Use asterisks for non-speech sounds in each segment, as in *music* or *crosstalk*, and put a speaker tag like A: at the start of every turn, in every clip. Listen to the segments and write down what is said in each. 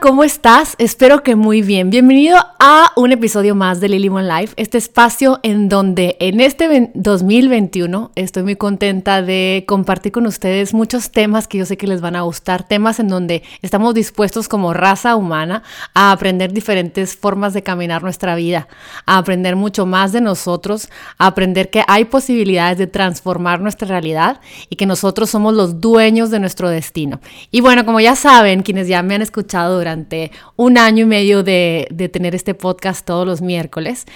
A: ¿cómo estás? Espero que muy bien. Bienvenido a un episodio más de Lily One Life, este espacio en donde en este 2021 estoy muy contenta de compartir con ustedes muchos temas que yo sé que les van a gustar, temas en donde estamos dispuestos como raza humana a aprender diferentes formas de caminar nuestra vida, a aprender mucho más de nosotros, a aprender que hay posibilidades de transformar nuestra realidad y que nosotros somos los dueños de nuestro destino. Y bueno, como ya saben, quienes ya me han escuchado, durante un año y medio de, de tener este podcast todos los miércoles.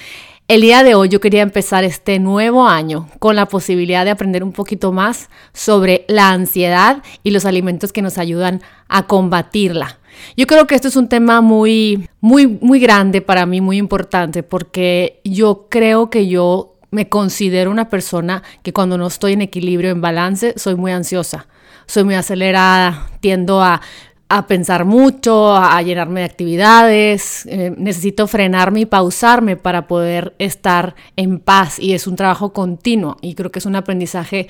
A: El día de hoy yo quería empezar este nuevo año con la posibilidad de aprender un poquito más sobre la ansiedad y los alimentos que nos ayudan a combatirla. Yo creo que esto es un tema muy, muy, muy grande para mí, muy importante, porque yo creo que yo me considero una persona que cuando no estoy en equilibrio, en balance, soy muy ansiosa, soy muy acelerada, tiendo a a pensar mucho, a, llenarme de actividades, eh, necesito frenarme y pausarme para poder estar en paz y es un trabajo continuo y creo que es un aprendizaje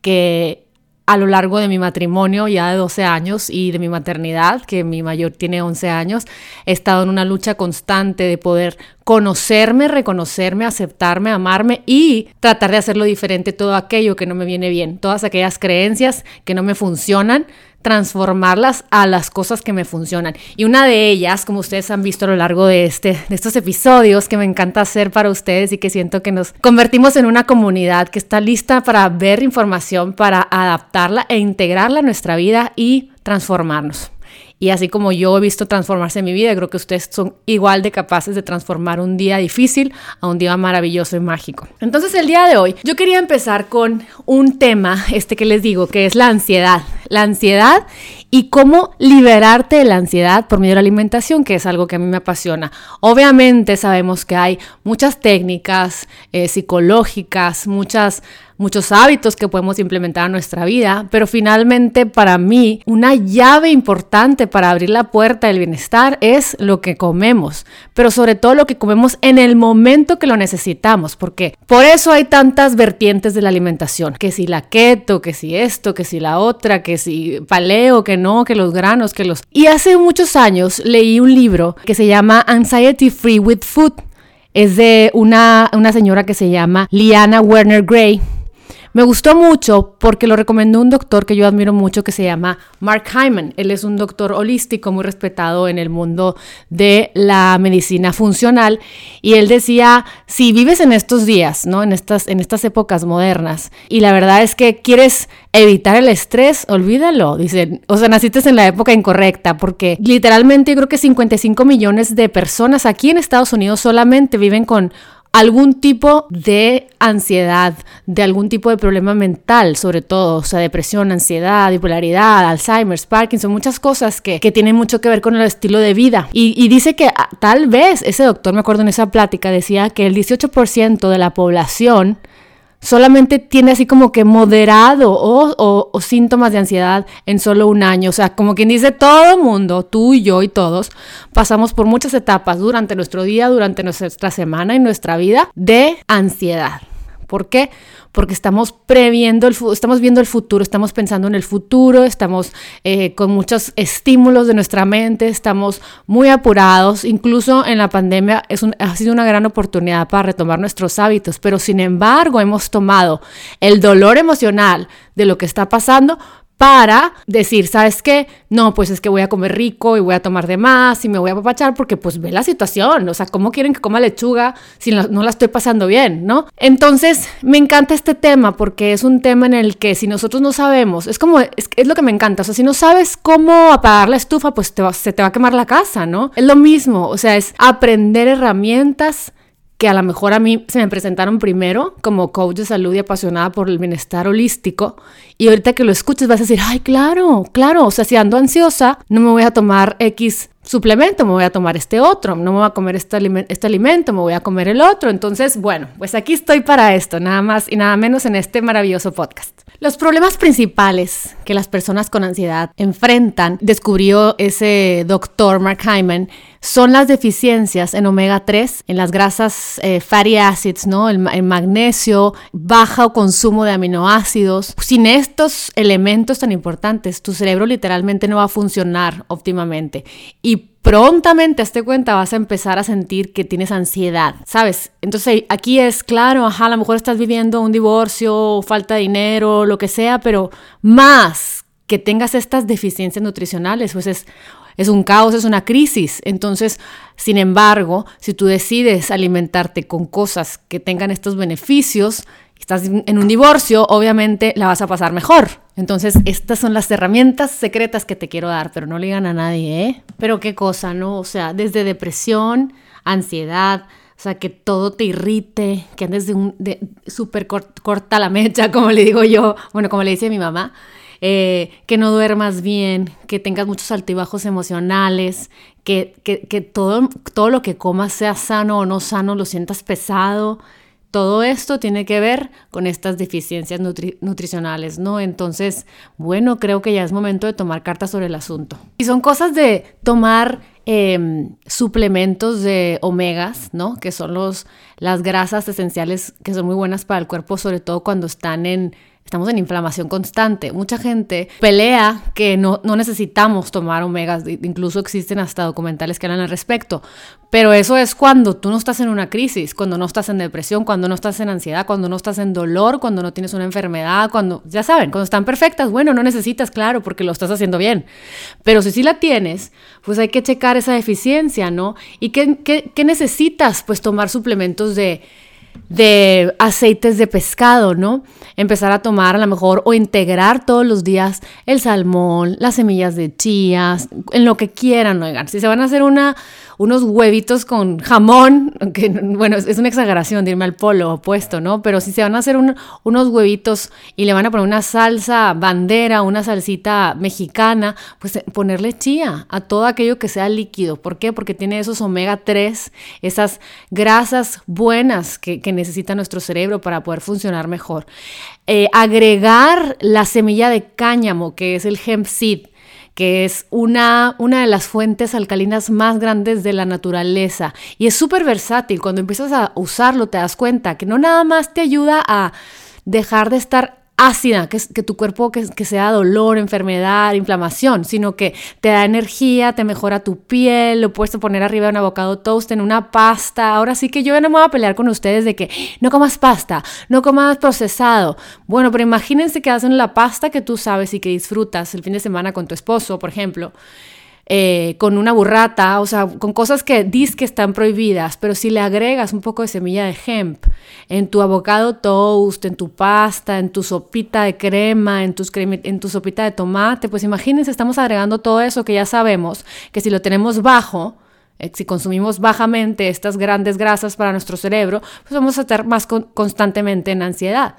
A: que a lo largo de mi matrimonio ya de 12 años y de mi maternidad, que mi mayor tiene 11 años, he estado en una lucha constante de poder conocerme, reconocerme, aceptarme, amarme y tratar de hacerlo diferente todo aquello que no me viene bien, todas aquellas creencias que no me funcionan, transformarlas a las cosas que me funcionan. Y una de ellas, como ustedes han visto a lo largo de, este, de estos episodios que me encanta hacer para ustedes y que siento que nos convertimos en una comunidad que está lista para ver información, para adaptarla e integrarla a nuestra vida y transformarnos. Y así como yo he visto transformarse mi vida, creo que ustedes son igual de capaces de transformar un día difícil a un día maravilloso y mágico. Entonces el día de hoy yo quería empezar con un tema, este que les digo, que es la ansiedad. La ansiedad y cómo liberarte de la ansiedad por medio de la alimentación, que es algo que a mí me apasiona. Obviamente sabemos que hay muchas técnicas eh, psicológicas, muchas muchos hábitos que podemos implementar en nuestra vida, pero finalmente para mí una llave importante para abrir la puerta del bienestar es lo que comemos, pero sobre todo lo que comemos en el momento que lo necesitamos, porque por eso hay tantas vertientes de la alimentación, que si la keto, que si esto, que si la otra, que si paleo, que no, que los granos, que los... Y hace muchos años leí un libro que se llama Anxiety Free with Food. Es de una, una señora que se llama Liana Werner Gray me gustó mucho porque lo recomendó un doctor que yo admiro mucho que se llama Mark Hyman. Él es un doctor holístico muy respetado en el mundo de la medicina funcional y él decía, si vives en estos días, ¿no? En estas en estas épocas modernas y la verdad es que quieres evitar el estrés, olvídalo. Dicen, o sea, naciste en la época incorrecta porque literalmente yo creo que 55 millones de personas aquí en Estados Unidos solamente viven con algún tipo de ansiedad, de algún tipo de problema mental, sobre todo, o sea, depresión, ansiedad, bipolaridad, Alzheimer, Parkinson, muchas cosas que, tienen mucho que ver con el estilo de vida. Y, y dice que ah, tal vez, ese doctor, me acuerdo en esa plática, decía que el 18% de la población solamente tiene así como que moderado o, síntomas de ansiedad en solo un año. O sea, como quien dice, todo mundo, tú y yo y todos, pasamos por muchas etapas durante nuestro día, durante nuestra semana y nuestra vida de ansiedad. ¿Por qué? Porque estamos previendo, el, estamos viendo el futuro, estamos pensando en el futuro, estamos eh, con muchos estímulos de nuestra mente, estamos muy apurados. Incluso en la pandemia ha sido una gran oportunidad para retomar nuestros hábitos, pero sin embargo hemos tomado el dolor emocional de lo que está pasando para decir, ¿sabes qué? No, pues es que voy a comer rico y voy a tomar de más y me voy a apapachar porque pues ve la situación, o sea, ¿cómo quieren que coma lechuga si no la estoy pasando bien, no? Entonces, me encanta este tema porque es un tema en el que si nosotros no sabemos, es como, es, es lo que me encanta, o sea, si no sabes cómo apagar la estufa, pues te se te va a quemar la casa, ¿no? Es lo mismo, o sea, es aprender herramientas que a lo mejor a mí se me presentaron primero como coach de salud y apasionada por el bienestar holístico. Y ahorita que lo escuches vas a decir, ay, claro, claro, o sea, si ando ansiosa, no me voy a tomar X suplemento, me voy a tomar este otro, no me voy a comer este, este alimento, me voy a comer el otro. Entonces, bueno, pues aquí estoy para esto, nada más y nada menos en este maravilloso podcast. Los problemas principales que las personas con ansiedad enfrentan, descubrió ese doctor Mark Hyman, son las deficiencias en omega 3, en las grasas eh, fatty acids, ¿no? El, el, magnesio, bajo consumo de aminoácidos. Sin estos elementos tan importantes, tu cerebro literalmente no va a funcionar óptimamente. Y y prontamente, hazte cuenta, vas a empezar a sentir que tienes ansiedad, ¿sabes? Entonces aquí es claro, ajá, a lo mejor estás viviendo un divorcio, falta de dinero, lo que sea, pero más que tengas estas deficiencias nutricionales, pues es, es un caos, es una crisis. Entonces, sin embargo, si tú decides alimentarte con cosas que tengan estos beneficios, estás en un divorcio, obviamente la vas a pasar mejor. Entonces, estas son las herramientas secretas que te quiero dar, pero no le digan a nadie, ¿eh? Pero qué cosa, ¿no? O sea, desde depresión, ansiedad, o sea, que todo te irrite, que andes de un súper corta la mecha, *laughs* como le digo yo, bueno, como le dice mi mamá, eh, que no duermas bien, que tengas muchos altibajos emocionales, que, que, todo, todo lo que comas sea sano o no sano, lo sientas pesado. Todo esto tiene que ver con estas deficiencias nutricionales, ¿no? Entonces, bueno, creo que ya es momento de tomar cartas sobre el asunto. Y son cosas de tomar em, suplementos de omegas, ¿no? Que son los, las grasas esenciales que son muy buenas para el cuerpo, sobre todo cuando están en Estamos en inflamación constante. Mucha gente pelea que no, no necesitamos tomar omegas, incluso existen hasta documentales que hablan al respecto. Pero eso es cuando tú no estás en una crisis, cuando no estás en depresión, cuando no estás en ansiedad, cuando no estás en dolor, cuando no tienes una enfermedad, cuando, ya saben, cuando están perfectas, bueno, no necesitas, claro, porque lo estás haciendo bien. Pero si sí la tienes, pues hay que checar esa deficiencia, ¿no? ¿Y qué, qué, qué necesitas? Pues tomar suplementos de de aceites de pescado, ¿no? Empezar a tomar a lo mejor o integrar todos los días el salmón, las semillas de chías, en lo que quieran, oigan. Si se van a hacer una unos huevitos con jamón, *laughs* que bueno, es una exageración de al polo opuesto, ¿no? Pero si se van a hacer unos huevitos y le van a poner una salsa bandera, una salsita mexicana, pues eh, ponerle chía a todo aquello que sea líquido. ¿Por qué? Porque tiene esos omega 3, esas grasas buenas que, necesita nuestro cerebro para poder funcionar mejor. Eh, agregar la semilla de cáñamo, que es el hemp seed que es una, una de las fuentes alcalinas más grandes de la naturaleza y es súper versátil. Cuando empiezas a usarlo te das cuenta que no nada más te ayuda a dejar de estar ácida, que, que tu cuerpo que, sea dolor, enfermedad, inflamación, sino que te da energía, te mejora tu piel, lo puedes poner arriba de un avocado toast, en una pasta. Ahora sí que yo ya no me voy a pelear con ustedes de que no comas pasta, no comas procesado. Bueno, pero imagínense que hacen la pasta que tú sabes y que disfrutas el fin de semana con tu esposo, por ejemplo. Eh, con una burrata, o sea, con cosas que dis que están prohibidas, pero si le agregas un poco de semilla de hemp en tu avocado toast, en tu pasta, en tu sopita de crema, en, tus en tu sopita de tomate, pues imagínense, estamos agregando todo eso que ya sabemos, que si lo tenemos bajo, eh, si consumimos bajamente estas grandes grasas para nuestro cerebro, pues vamos a estar más constantemente en ansiedad.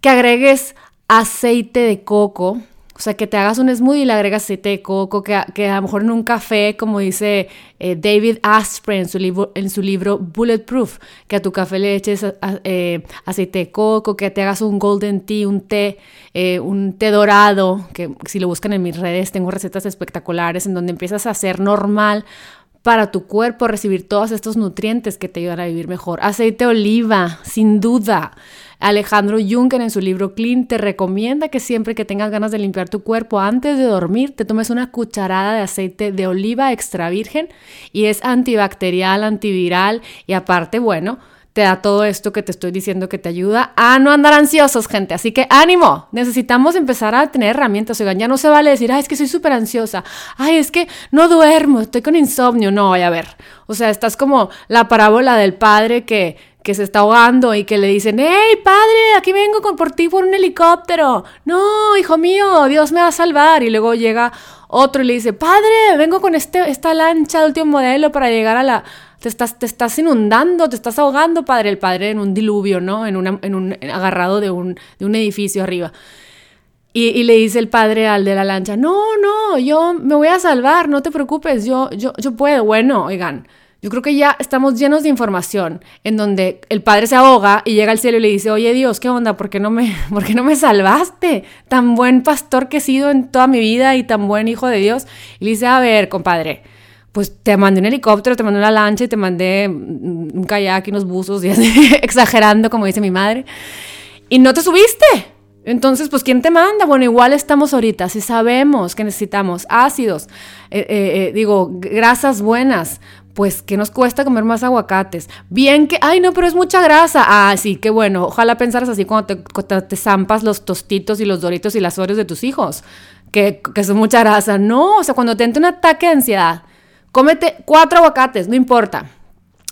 A: Que agregues aceite de coco, o sea, que te hagas un smoothie y le agregas aceite de coco, que, que a lo mejor en un café, como dice eh, David Asprey en su, libro, en su libro Bulletproof, que a tu café le eches eh, aceite de coco, que te hagas un golden tea, un té, eh, un té dorado, que si lo buscan en mis redes tengo recetas espectaculares en donde empiezas a hacer normal para tu cuerpo recibir todos estos nutrientes que te ayudan a vivir mejor. Aceite de oliva, sin duda. Alejandro Juncker en su libro Clean te recomienda que siempre que tengas ganas de limpiar tu cuerpo antes de dormir, te tomes una cucharada de aceite de oliva extra virgen y es antibacterial, antiviral y aparte, bueno, te da todo esto que te estoy diciendo que te ayuda a no andar ansiosos, gente. Así que ánimo, necesitamos empezar a tener herramientas. Oigan, ya no se vale decir, ay, es que soy súper ansiosa, ay, es que no duermo, estoy con insomnio. No, vaya a ver. O sea, estás como la parábola del padre que que se está ahogando y que le dicen, hey, padre, aquí vengo por ti por un helicóptero. No, hijo mío, Dios me va a salvar. Y luego llega otro le dice, padre, vengo con este, esta lancha de último modelo para llegar a la... Te estás, te estás inundando, te estás ahogando, padre. El padre en un diluvio, ¿no? En, una, en un agarrado de un, de un edificio arriba. Y, y, le dice el padre al de la lancha, no, no, yo me voy a salvar, no te preocupes, yo, yo, yo puedo. Bueno, oigan, yo creo que ya estamos llenos de información en donde el padre se ahoga y llega al cielo y le dice, oye Dios, ¿qué onda? ¿Por qué no me, *laughs* por qué no me salvaste? Tan buen pastor que he sido en toda mi vida y tan buen hijo de Dios. Y le dice, a ver, compadre, pues te mandé un helicóptero, te mandé una lancha y te mandé un kayak y unos buzos y así, *laughs* exagerando como dice mi madre. Y no te subiste. Entonces, pues, ¿quién te manda? Bueno, igual estamos ahorita, si sabemos que necesitamos ácidos, eh, eh, digo, grasas buenas, pues, ¿qué nos cuesta comer más aguacates? Bien que, ay, no, pero es mucha grasa. Ah, sí, qué bueno. Ojalá pensaras así cuando te, zampas los tostitos y los doritos y las oreos de tus hijos, que, que son mucha grasa. No, o sea, cuando te entra un ataque de ansiedad, cómete cuatro aguacates, no importa.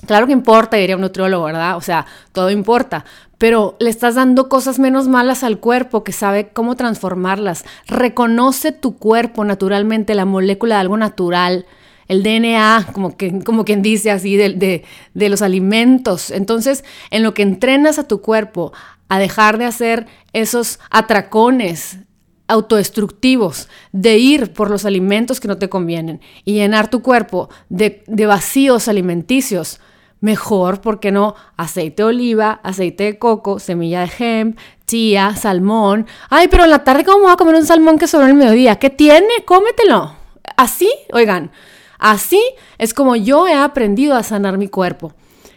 A: Claro que importa, diría un nutriólogo, ¿verdad? O sea, todo importa, pero le estás dando cosas menos malas al cuerpo que sabe cómo transformarlas. Reconoce tu cuerpo naturalmente, la molécula de algo natural, el DNA, como, que, como quien dice así, de, de, los alimentos. Entonces, en lo que entrenas a tu cuerpo a dejar de hacer esos atracones, autodestructivos, de ir por los alimentos que no te convienen y llenar tu cuerpo de, de vacíos alimenticios, mejor, porque no? Aceite de oliva, aceite de coco, semilla de hemp, chía, salmón. Ay, pero en la tarde, ¿cómo voy a comer un salmón que sobró en el mediodía? ¿Qué tiene? Cómetelo. Así, oigan, así es como yo he aprendido a sanar mi cuerpo.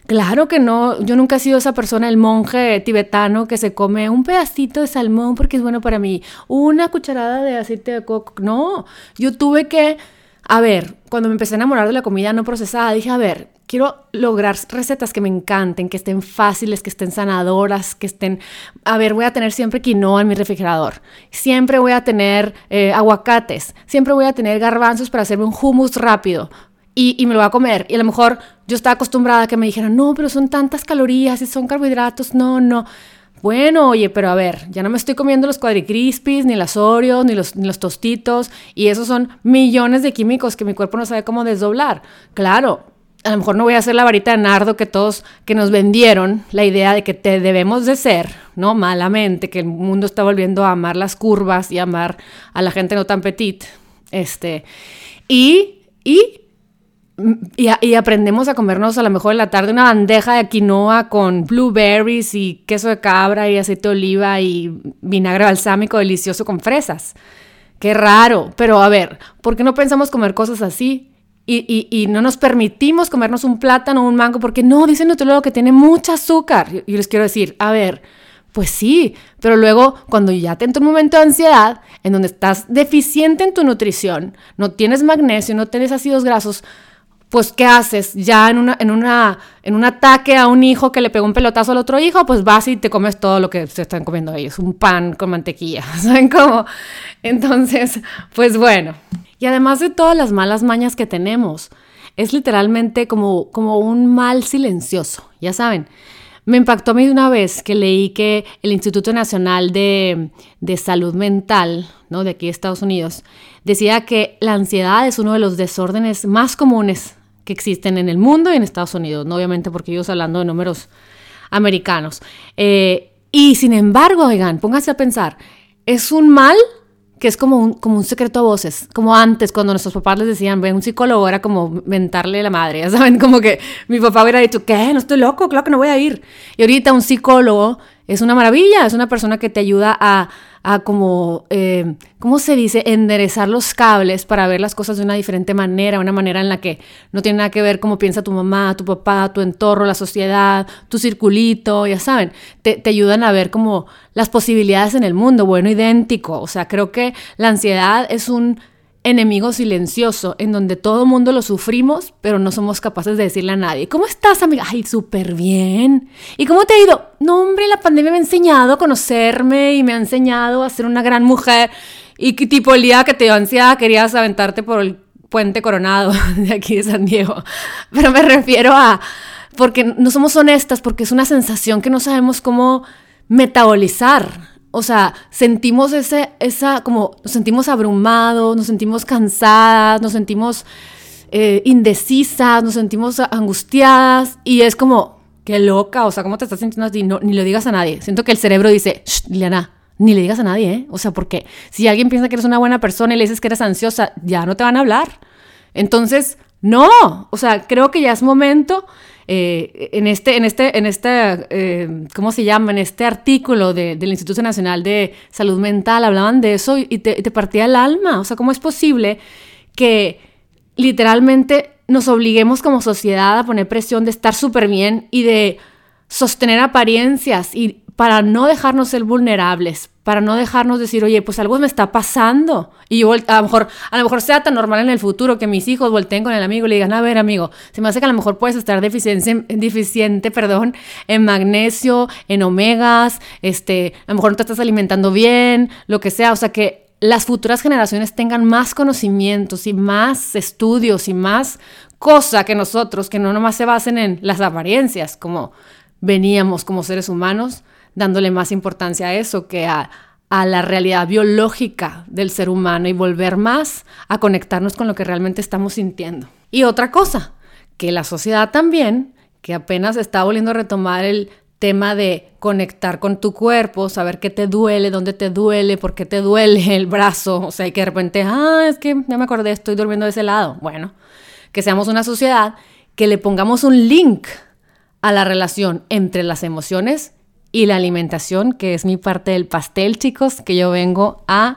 A: Claro que no, yo nunca he sido esa persona, el monje tibetano que se come un pedacito de salmón porque es bueno para mí, una cucharada de aceite de coco. No, yo tuve que, a ver, cuando me empecé a enamorar de la comida no procesada, dije, a ver, quiero lograr recetas que me encanten, que estén fáciles, que estén sanadoras, que estén... A ver, voy a tener siempre quinoa en mi refrigerador, siempre voy a tener eh, aguacates, siempre voy a tener garbanzos para hacerme un hummus rápido. Y, y, me lo voy a comer. Y a lo mejor yo estaba acostumbrada a que me dijeran, no, pero son tantas calorías y son carbohidratos. No, no. Bueno, oye, pero a ver, ya no me estoy comiendo los cuadricrispis, ni las Oreos, ni los, ni los tostitos. Y esos son millones de químicos que mi cuerpo no sabe cómo desdoblar. Claro, a lo mejor no voy a hacer la varita de nardo que todos que nos vendieron la idea de que te debemos de ser, ¿no? Malamente, que el mundo está volviendo a amar las curvas y amar a la gente no tan petit. Este, y, y, y, aprendemos a comernos a lo mejor en la tarde una bandeja de quinoa con blueberries y queso de cabra y aceite de oliva y vinagre balsámico delicioso con fresas. Qué raro, pero a ver, ¿por qué no pensamos comer cosas así? Y, no nos permitimos comernos un plátano o un mango porque no, dice el nutriólogo que tiene mucho azúcar. Y les quiero decir, a ver, pues sí, pero luego cuando ya te entra un momento de ansiedad en donde estás deficiente en tu nutrición, no tienes magnesio, no tienes ácidos grasos, pues ¿qué haces? Ya en, una, en, una, en un ataque a un hijo que le pegó un pelotazo al otro hijo, pues vas y te comes todo lo que se están comiendo ellos, un pan con mantequilla, *laughs* ¿saben cómo? Entonces, pues bueno. Y además de todas las malas mañas que tenemos, es literalmente como, como un mal silencioso, ya saben. Me impactó a mí una vez que leí que el Instituto Nacional de, de, Salud Mental, ¿no? de aquí de Estados Unidos, decía que la ansiedad es uno de los desórdenes más comunes que existen en el mundo y en Estados Unidos, ¿no? obviamente porque ellos hablando de números americanos. Eh, y sin embargo, oigan, pónganse a pensar, es un mal que es como un, como un secreto a voces, como antes cuando nuestros papás les decían, ven, un psicólogo era como mentarle la madre, *laughs* ya saben, como que mi papá hubiera dicho, ¿qué? No estoy loco, claro que no voy a ir. Y ahorita un psicólogo es una maravilla, es una persona que te ayuda a, a como, eh, ¿cómo se dice? Enderezar los cables para ver las cosas de una diferente manera, una manera en la que no tiene nada que ver cómo piensa tu mamá, tu papá, tu entorno, la sociedad, tu circulito, ya saben, te, te ayudan a ver como las posibilidades en el mundo, bueno, idéntico. O sea, creo que la ansiedad es un enemigo silencioso en donde todo mundo lo sufrimos, pero no somos capaces de decirle a nadie, ¿cómo estás, amiga? Ay, súper bien. ¿Y cómo te ha ido? No, hombre, la pandemia me ha enseñado a conocerme y me ha enseñado a ser una gran mujer. Y tipo el día que te dio ansiedad querías aventarte por el puente coronado *laughs* de aquí de San Diego. Pero me refiero a, porque no somos honestas, porque es una sensación que no sabemos cómo metabolizar o sea, sentimos ese, esa, como, nos sentimos abrumados, nos sentimos cansadas, nos sentimos eh, indecisas, nos sentimos angustiadas y es como, qué loca, o sea, ¿cómo te estás sintiendo así? No, ni lo digas a nadie. Siento que el cerebro dice, Shh, Liliana, ni le digas a nadie, ¿eh? O sea, porque si alguien piensa que eres una buena persona y le dices que eres ansiosa, ya no te van a hablar. Entonces, no, o sea, creo que ya es momento eh, en este, en este, en este ¿cómo se llama? En este artículo del Instituto Nacional de Salud Mental hablaban de eso y te, te partía el alma. O sea, ¿cómo es posible que literalmente nos obliguemos como sociedad a poner presión de estar súper bien y de sostener apariencias y para no dejarnos ser vulnerables, para no dejarnos decir, oye, pues algo me está pasando. Y yo, a lo mejor, a lo mejor sea tan normal en el futuro que mis hijos volteen con el amigo y le digan, a ver, amigo, se me hace que a lo mejor puedes estar deficiente, deficiente perdón, en magnesio, en omegas, este, a lo mejor no te estás alimentando bien, lo que sea. O sea, que las futuras generaciones tengan más conocimientos y más estudios y más cosa que nosotros, que no nomás se basen en las apariencias, como veníamos como seres humanos, dándole más importancia a eso que a, la realidad biológica del ser humano y volver más a conectarnos con lo que realmente estamos sintiendo. Y otra cosa, que la sociedad también, que apenas está volviendo a retomar el tema de conectar con tu cuerpo, saber qué te duele, dónde te duele, por qué te duele *laughs* el brazo, o sea, que de repente, ah, es que ya me acordé, estoy durmiendo de ese lado. Bueno, que seamos una sociedad que le pongamos un link a la relación entre las emociones y la alimentación, que es mi parte del pastel, chicos, que yo vengo a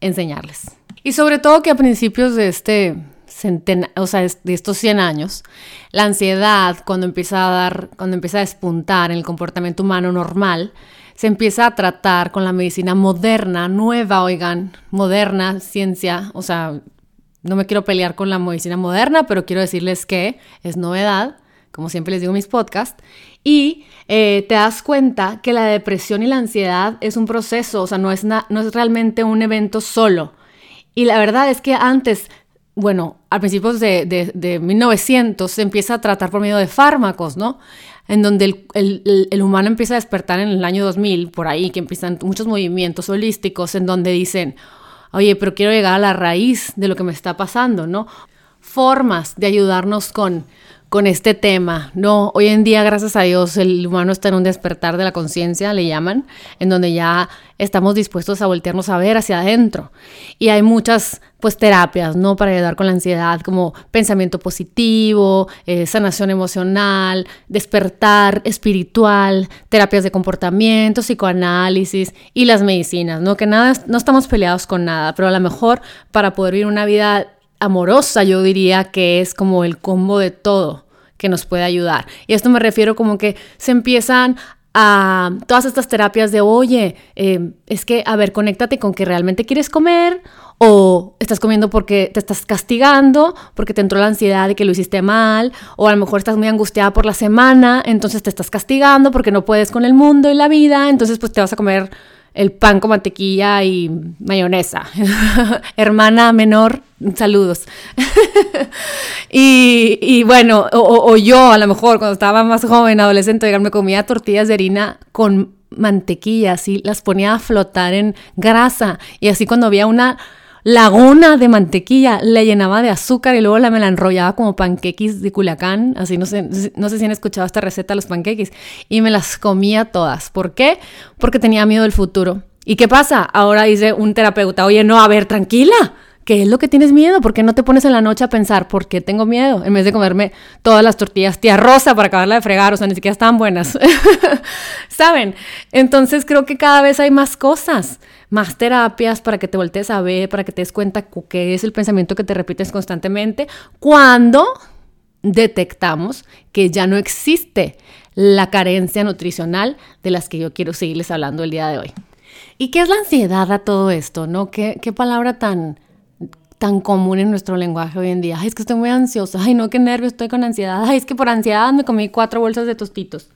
A: enseñarles. Y sobre todo que a principios de este centena, o sea, de estos 100 años, la ansiedad cuando empieza a dar, cuando empieza a despuntar en el comportamiento humano normal, se empieza a tratar con la medicina moderna, nueva, oigan, moderna, ciencia, o sea, no me quiero pelear con la medicina moderna, pero quiero decirles que es novedad, como siempre les digo en mis podcasts, y eh, te das cuenta que la depresión y la ansiedad es un proceso, o sea, no es, no es realmente un evento solo. Y la verdad es que antes, bueno, a principios de, de, 1900 se empieza a tratar por medio de fármacos, ¿no? En donde el, el, el, humano empieza a despertar en el año 2000, por ahí, que empiezan muchos movimientos holísticos en donde dicen, oye, pero quiero llegar a la raíz de lo que me está pasando, ¿no? Formas de ayudarnos con con este tema. No, hoy en día, gracias a Dios, el humano está en un despertar de la conciencia, le llaman, en donde ya estamos dispuestos a voltearnos a ver hacia adentro. Y hay muchas, pues, terapias, ¿no? Para ayudar con la ansiedad, como pensamiento positivo, eh, sanación emocional, despertar espiritual, terapias de comportamiento, psicoanálisis y las medicinas, ¿no? Que nada, no estamos peleados con nada, pero a lo mejor para poder vivir una vida amorosa, yo diría que es como el combo de todo que nos puede ayudar. Y esto me refiero como que se empiezan a todas estas terapias de, oye, eh, es que, a ver, conéctate con que realmente quieres comer o estás comiendo porque te estás castigando, porque te entró la ansiedad de que lo hiciste mal, o a lo mejor estás muy angustiada por la semana, entonces te estás castigando porque no puedes con el mundo y la vida, entonces pues te vas a comer el pan con mantequilla y mayonesa. *laughs* Hermana menor, saludos. *laughs* y, bueno, o, yo a lo mejor cuando estaba más joven, adolescente, me comía tortillas de harina con mantequilla, así las ponía a flotar en grasa y así cuando había una laguna de mantequilla, le llenaba de azúcar y luego la me la enrollaba como panqueques de Culiacán, así no sé, no sé si han escuchado esta receta, los panqueques, y me las comía todas. ¿Por qué? Porque tenía miedo del futuro. ¿Y qué pasa? Ahora dice un terapeuta, oye, no, a ver, tranquila, ¿Qué es lo que tienes miedo? ¿Por qué no te pones en la noche a pensar por qué tengo miedo? En vez de comerme todas las tortillas tía rosa para acabarla de fregar, o sea, ni siquiera estaban buenas. *laughs* ¿Saben? Entonces creo que cada vez hay más cosas, más terapias para que te voltees a ver, para que te des cuenta qué es el pensamiento que te repites constantemente cuando detectamos que ya no existe la carencia nutricional de las que yo quiero seguirles hablando el día de hoy. ¿Y qué es la ansiedad a todo esto? ¿No? ¿Qué, qué palabra tan tan común en nuestro lenguaje hoy en día. Ay, es que estoy muy ansiosa. Ay, no, qué nervio, estoy con ansiedad. Ay, es que por ansiedad me comí cuatro bolsas de tostitos.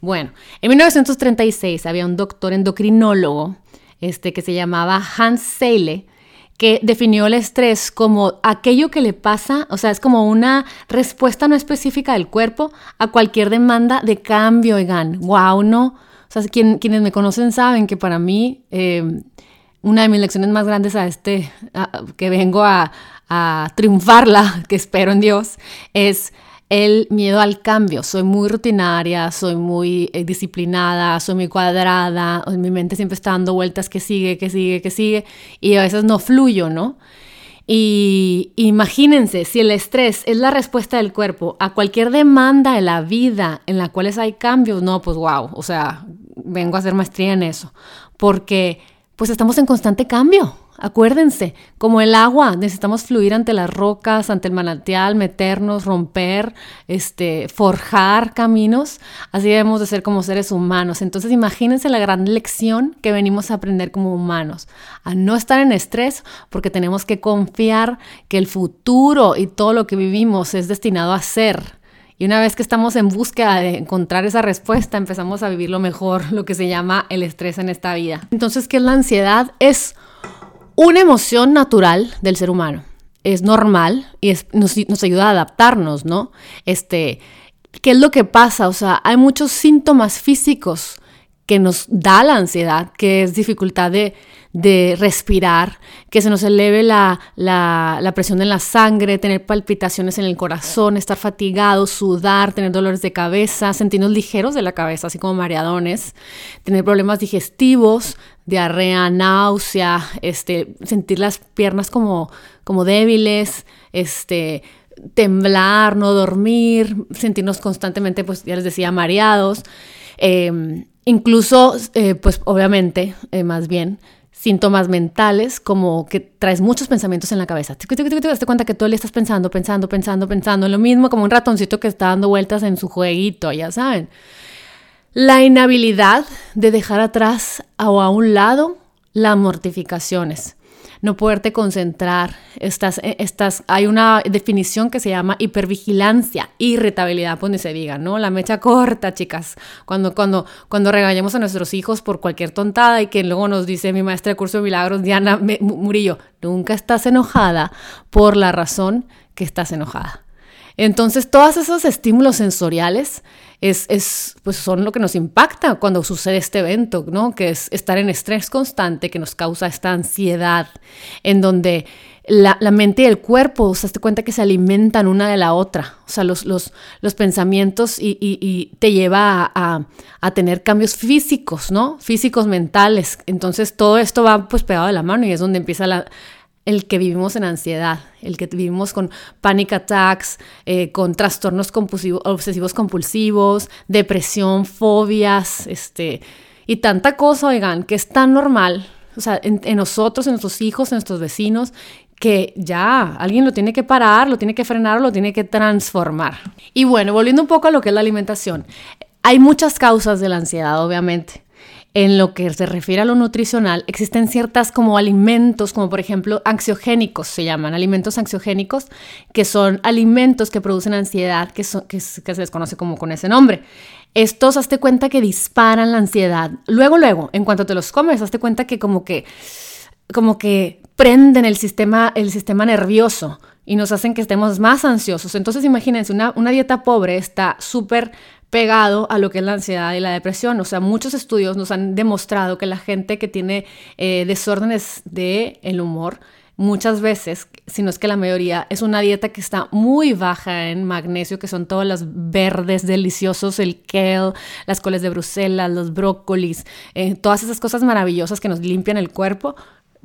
A: Bueno, en 1936 había un doctor endocrinólogo este, que se llamaba Hans Seyle, que definió el estrés como aquello que le pasa, o sea, es como una respuesta no específica del cuerpo a cualquier demanda de cambio, oigan, wow, ¿no? O sea, quienes me conocen saben que para mí eh, una de mis lecciones más grandes a este, que vengo a, triunfarla, *laughs* que espero en Dios, es el miedo al cambio. Soy muy rutinaria, soy muy eh, disciplinada, soy muy cuadrada, mi mente siempre está dando vueltas que sigue, que sigue, que sigue, y a veces no fluyo, ¿no? Y imagínense, si el estrés es la respuesta del cuerpo a cualquier demanda de la vida en la cual hay cambios, no, pues wow, o sea, vengo a hacer maestría en eso, porque pues estamos en constante cambio. Acuérdense, como el agua, necesitamos fluir ante las rocas, ante el manantial, meternos, romper, este, forjar caminos. Así debemos de ser como seres humanos. Entonces imagínense la gran lección que venimos a aprender como humanos, a no estar en estrés porque tenemos que confiar que el futuro y todo lo que vivimos es destinado a ser. Y una vez que estamos en búsqueda de encontrar esa respuesta, empezamos a vivir lo mejor, lo que se llama el estrés en esta vida. Entonces, ¿qué es la ansiedad? Es una emoción natural del ser humano. Es normal y nos, ayuda a adaptarnos, ¿no? Este, ¿qué es lo que pasa? O sea, hay muchos síntomas físicos que nos da la ansiedad, que es dificultad de, respirar, que se nos eleve la, la, presión en la sangre, tener palpitaciones en el corazón, estar fatigado, sudar, tener dolores de cabeza, sentirnos ligeros de la cabeza, así como mareadones, tener problemas digestivos, diarrea, náusea, este, sentir las piernas como, como débiles, este, temblar, no dormir, sentirnos constantemente, pues ya les decía, mareados. Em, incluso, eh, pues obviamente, eh, más bien, síntomas mentales como que traes muchos pensamientos en la cabeza. Te das cuenta que todo día estás pensando, pensando, pensando, pensando en lo mismo como un ratoncito que está dando vueltas en su jueguito, ya saben. La inhabilidad de dejar atrás o a un lado las mortificaciones. No poderte concentrar. Estas, eh, estas, hay una definición que se llama hipervigilancia, irritabilidad, pues ni se diga, ¿no? La mecha corta, chicas. Cuando, cuando, cuando regañamos a nuestros hijos por cualquier tontada y que luego nos dice mi maestra de curso de milagros, Diana Murillo, nunca estás enojada por la razón que estás enojada. Entonces, todos esos estímulos sensoriales es, pues son lo que nos impacta cuando sucede este evento, ¿no? Que es estar en estrés constante que nos causa esta ansiedad, en donde la, mente y el cuerpo, se te cuenta que se alimentan una de la otra. O sea, los, los, los pensamientos y, te lleva a, a, tener cambios físicos, ¿no? Físicos, mentales. Entonces todo esto va pues pegado de la mano y es donde empieza la, el que vivimos en ansiedad, el que vivimos con panic attacks, eh, con trastornos obsesivos compulsivos, depresión, fobias, este, y tanta cosa, oigan, que es tan normal, o sea, en, nosotros, en nuestros hijos, en nuestros vecinos, que ya alguien lo tiene que parar, lo tiene que frenar lo tiene que transformar. Y bueno, volviendo un poco a lo que es la alimentación, hay muchas causas de la ansiedad, obviamente en lo que se refiere a lo nutricional, existen ciertas como alimentos, como por ejemplo anxiogénicos, se llaman alimentos anxiogénicos, que son alimentos que producen ansiedad, que, que, se les conoce como con ese nombre. Estos, hazte cuenta que disparan la ansiedad. Luego, luego, en cuanto te los comes, hazte cuenta que como que, como que prenden el sistema, el sistema nervioso y nos hacen que estemos más ansiosos. Entonces, imagínense, una, una dieta pobre está súper pegado a lo que es la ansiedad y la depresión. O sea, muchos estudios nos han demostrado que la gente que tiene eh, desórdenes del el humor, muchas veces, si no es que la mayoría, es una dieta que está muy baja en magnesio, que son todos los verdes deliciosos, el kale, las coles de Bruselas, los brócolis, eh, todas esas cosas maravillosas que nos limpian el cuerpo,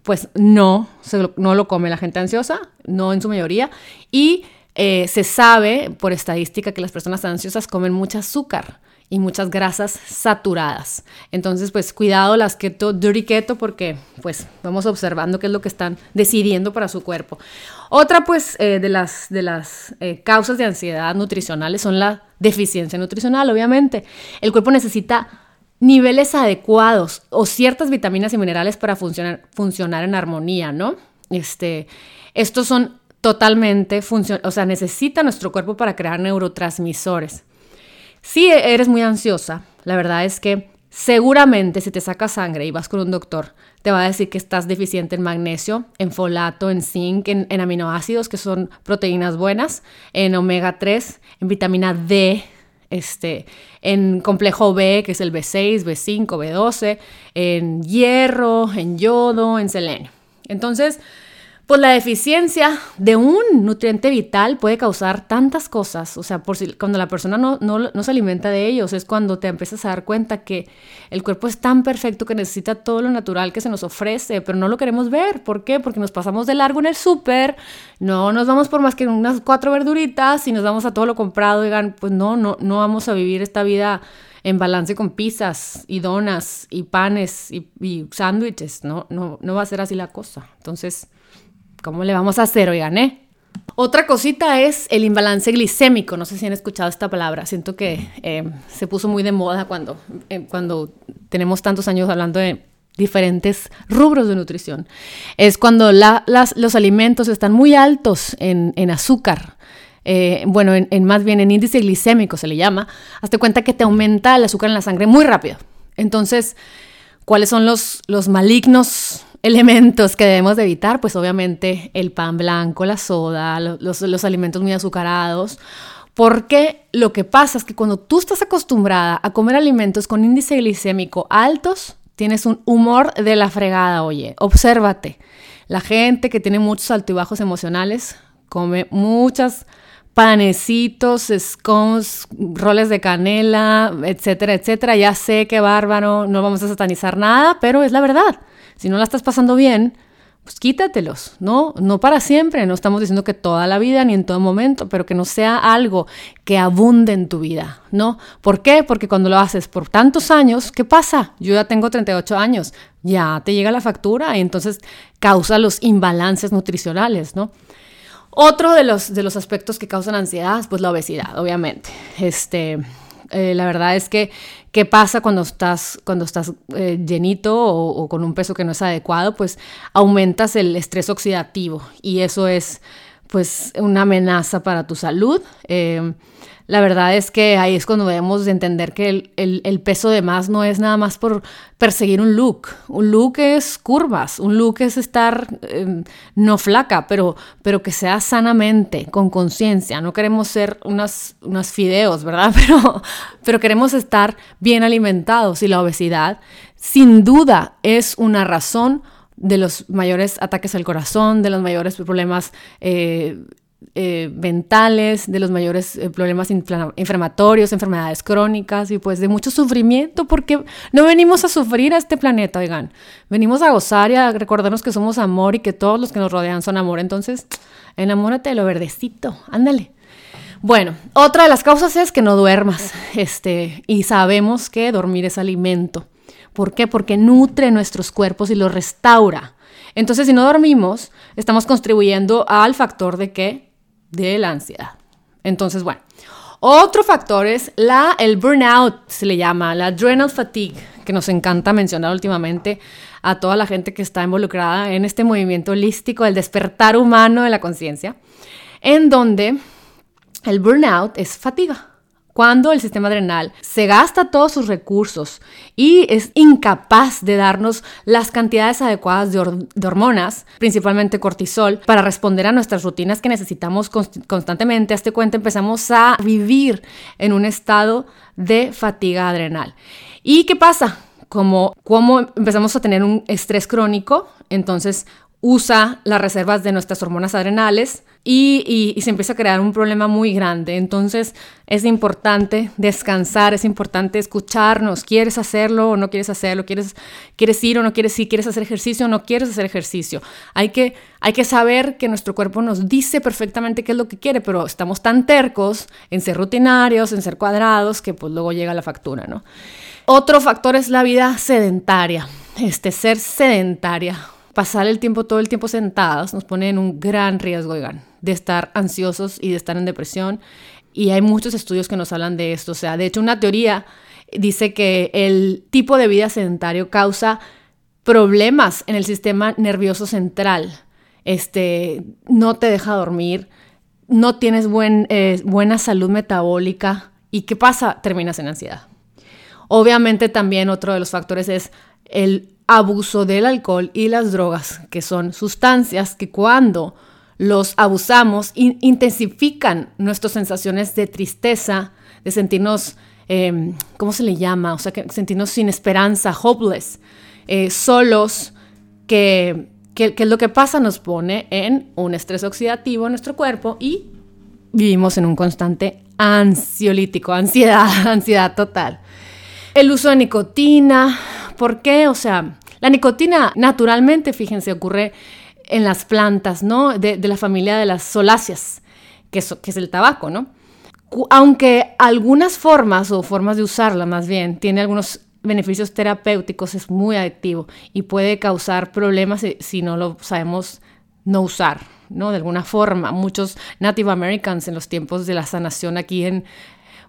A: pues no, no lo come la gente ansiosa, no en su mayoría. Y eh, se sabe por estadística que las personas ansiosas comen mucho azúcar y muchas grasas saturadas. Entonces, pues cuidado las keto, dirty keto, porque pues vamos observando qué es lo que están decidiendo para su cuerpo. Otra pues eh, de las, de las eh, causas de ansiedad nutricionales son la deficiencia nutricional, obviamente. El cuerpo necesita niveles adecuados o ciertas vitaminas y minerales para funcionar, funcionar en armonía, ¿no? Este, estos son totalmente funciona, o sea, necesita nuestro cuerpo para crear neurotransmisores. Si eres muy ansiosa, la verdad es que seguramente si te sacas sangre y vas con un doctor, te va a decir que estás deficiente en magnesio, en folato, en zinc, en, en aminoácidos, que son proteínas buenas, en omega 3, en vitamina D, este, en complejo B, que es el B6, B5, B12, en hierro, en yodo, en selenio. Entonces, Pues la deficiencia de un nutriente vital puede causar tantas cosas, o sea, por si, cuando la persona no, no, se alimenta de ellos, es cuando te empiezas a dar cuenta que el cuerpo es tan perfecto que necesita todo lo natural que se nos ofrece, pero no lo queremos ver. ¿Por qué? Porque nos pasamos de largo en el súper, no nos vamos por más que unas cuatro verduritas y nos vamos a todo lo comprado, digan, pues no, no, no vamos a vivir esta vida en balance con pizzas y donas y panes y, y sándwiches, no, no, no va a ser así la cosa. Entonces, ¿Cómo le vamos a hacer, oigan, eh? Otra cosita es el imbalance glicémico. No sé si han escuchado esta palabra. Siento que eh, se puso muy de moda cuando, eh, cuando tenemos tantos años hablando de diferentes rubros de nutrición. Es cuando los alimentos están muy altos en, azúcar. Eh, bueno, en, más bien en índice glicémico se le llama. Hazte cuenta que te aumenta el azúcar en la sangre muy rápido. Entonces, ¿cuáles son los, los malignos elementos que debemos de evitar, pues obviamente el pan blanco, la soda, los, alimentos muy azucarados, porque lo que pasa es que cuando tú estás acostumbrada a comer alimentos con índice glicémico altos, tienes un humor de la fregada, oye, obsérvate. La gente que tiene muchos altibajos emocionales come muchas panecitos, scones, roles de canela, etcétera, etcétera. Ya sé que bárbaro, no vamos a satanizar nada, pero es la verdad. Si no la estás pasando bien, pues quítatelos, ¿no? No para siempre, no estamos diciendo que toda la vida ni en todo momento, pero que no sea algo que abunde en tu vida, ¿no? ¿Por qué? Porque cuando lo haces por tantos años, ¿qué pasa? Yo ya tengo 38 años, ya te llega la factura y entonces causa los imbalances nutricionales, ¿no? Otro de los, de los aspectos que causan ansiedad, pues la obesidad, obviamente. Este, eh, la verdad es que, ¿qué pasa cuando estás, cuando estás eh, llenito o, con un peso que no es adecuado? Pues aumentas el estrés oxidativo y eso es pues una amenaza para tu salud. Eh, la verdad es que ahí es cuando debemos de entender que el, peso de más no es nada más por perseguir un look. Un look es curvas, un look es estar em, no flaca, pero, pero que sea sanamente, con conciencia. No queremos ser unas, unas fideos, ¿verdad? *laughs* Pero, pero queremos estar bien alimentados y la obesidad sin duda es una razón de los mayores ataques al corazón, de los mayores problemas eh, eh, mentales, de los mayores eh, problemas inflamatorios, enfermedades crónicas y pues de mucho sufrimiento, porque no venimos a sufrir a este planeta, oigan, venimos a gozar y a recordarnos que somos amor y que todos los que nos rodean son amor, entonces enamórate de lo verdecito, ándale. Bueno, otra de las causas es que no duermas, este, y sabemos que dormir es alimento. ¿Por qué? Porque nutre nuestros cuerpos y los restaura. Entonces, si no dormimos, estamos contribuyendo al factor de qué? De la ansiedad. Entonces, bueno, otro factor es la, el burnout, se le llama, la adrenal fatigue, que nos encanta mencionar últimamente a toda la gente que está involucrada en este movimiento holístico, el despertar humano de la conciencia, en donde el burnout es fatiga cuando el sistema adrenal se gasta todos sus recursos y es incapaz de darnos las cantidades adecuadas de, hormonas, principalmente cortisol, para responder a nuestras rutinas que necesitamos constantemente, a este cuenta empezamos a vivir en un estado de fatiga adrenal. ¿Y qué pasa? Como, como empezamos a tener un estrés crónico, entonces usa las reservas de nuestras hormonas adrenales y, se empieza a crear un problema muy grande. Entonces es importante descansar, es importante escucharnos. ¿Quieres hacerlo o no quieres hacerlo? ¿Quieres, quieres ir o no quieres ir? ¿Quieres hacer ejercicio o no quieres hacer ejercicio? Hay que, hay que saber que nuestro cuerpo nos dice perfectamente qué es lo que quiere, pero estamos tan tercos en ser rutinarios, en ser cuadrados, que pues luego llega la factura, ¿no? Otro factor es la vida sedentaria, este ser sedentaria pasar el tiempo, todo el tiempo sentados, nos pone en un gran riesgo, oigan, de estar ansiosos y de estar en depresión. Y hay muchos estudios que nos hablan de esto. O sea, de hecho, una teoría dice que el tipo de vida sedentario causa problemas en el sistema nervioso central. Este, no te deja dormir, no tienes eh, buena salud metabólica. ¿Y qué pasa? Terminas en ansiedad. Obviamente también otro de los factores es el abuso del alcohol y las drogas, que son sustancias que cuando los abusamos intensifican nuestras sensaciones de tristeza, de sentirnos, em, ¿cómo se le llama? O sea, que sentirnos sin esperanza, hopeless, eh, solos, que ¿Qué, ¿Qué es lo que pasa? Nos pone en un estrés oxidativo en nuestro cuerpo y vivimos en un constante ansiolítico, ansiedad, *laughs* ansiedad total. El uso de nicotina, ¿por qué? O sea, la nicotina naturalmente, fíjense, ocurre en las plantas, ¿no? De, la familia de las soláceas, que es, el tabaco, ¿no? Aunque algunas formas o formas de usarla más bien tiene algunos beneficios terapéuticos, es muy adictivo y puede causar problemas si, si no lo sabemos no usar, ¿no? De alguna forma. Muchos Native Americans en los tiempos de la sanación aquí en,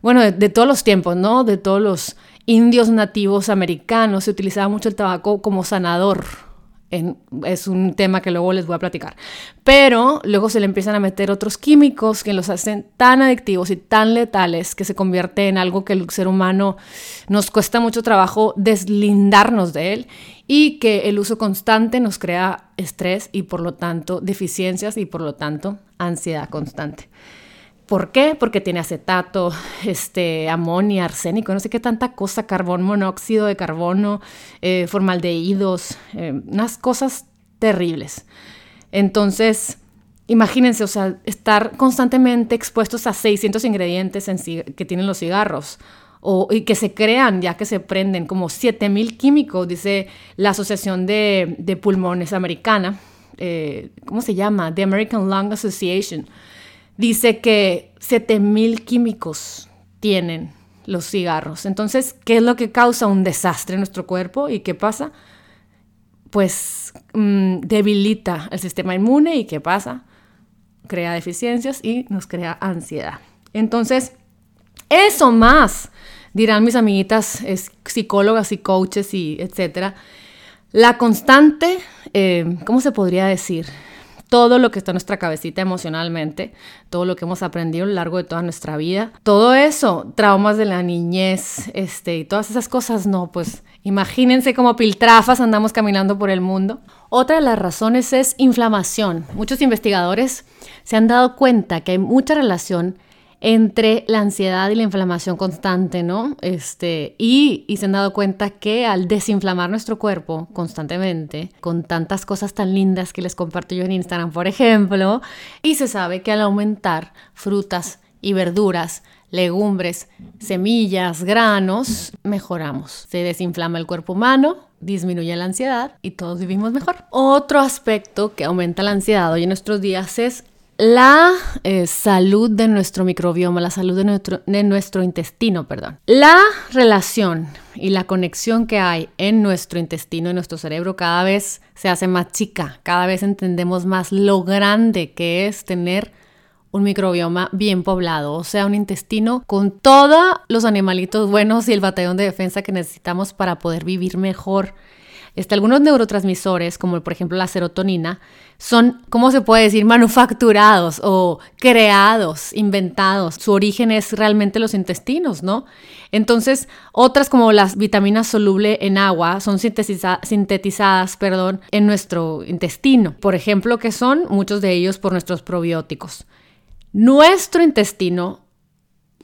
A: bueno, de, todos los tiempos, ¿no? De todos los indios nativos americanos, se utilizaba mucho el tabaco como sanador, es un tema que luego les voy a platicar. Pero luego se le empiezan a meter otros químicos que los hacen tan adictivos y tan letales que se convierte en algo que el ser humano nos cuesta mucho trabajo deslindarnos de él y que el uso constante nos crea estrés y por lo tanto deficiencias y por lo tanto ansiedad constante. ¿Por qué? Porque tiene acetato, *laughs* este, amonia, arsénico, no sé qué tanta cosa, carbón, monóxido de carbono, eh, formaldehídos, eh, unas cosas terribles. Entonces, imagínense, o sea, estar constantemente expuestos a 600 ingredientes que tienen los cigarros. O, y que se crean ya que se prenden como 7000 químicos, dice la Asociación de, Pulmones Americana. Eh, ¿Cómo se llama? The American Lung Association dice que 7000 químicos tienen los cigarros. Entonces, ¿qué es lo que causa un desastre en nuestro cuerpo y qué pasa? Pues mm, debilita el sistema inmune y ¿qué pasa? Crea deficiencias y nos crea ansiedad. Entonces, eso más, dirán mis amiguitas psicólogas y coaches y etcétera. La constante, eh, ¿cómo se podría decir? Todo lo que está en nuestra cabecita emocionalmente, todo lo que hemos aprendido a lo largo de toda nuestra vida, todo eso, traumas de la niñez, este, y todas esas cosas, no, pues imagínense como piltrafas andamos caminando por el mundo. Otra de las razones es inflamación. Muchos investigadores se han dado cuenta que hay mucha relación entre la ansiedad y la inflamación constante, ¿no? Este, y, y, se han dado cuenta que al desinflamar nuestro cuerpo constantemente, con tantas cosas tan lindas que les comparto yo en Instagram, por ejemplo, y se sabe que al aumentar frutas y verduras, legumbres, semillas, granos, mejoramos. Se desinflama el cuerpo humano, disminuye la ansiedad y todos vivimos mejor. Otro aspecto que aumenta la ansiedad hoy en nuestros días es la eh, salud de nuestro microbioma, la salud de nuestro, de nuestro intestino, perdón. La relación y la conexión que hay en nuestro intestino, en nuestro cerebro, cada vez se hace más chica, cada vez entendemos más lo grande que es tener un microbioma bien poblado, o sea, un intestino con todos los animalitos buenos y el batallón de defensa que necesitamos para poder vivir mejor este, algunos neurotransmisores, como por ejemplo la serotonina, son, ¿cómo se puede decir?, manufacturados o creados, inventados. Su origen es realmente los intestinos, ¿no? Entonces, otras como las vitaminas solubles en agua son sintetizadas perdón, en nuestro intestino. Por ejemplo, que son muchos de ellos por nuestros probióticos. Nuestro intestino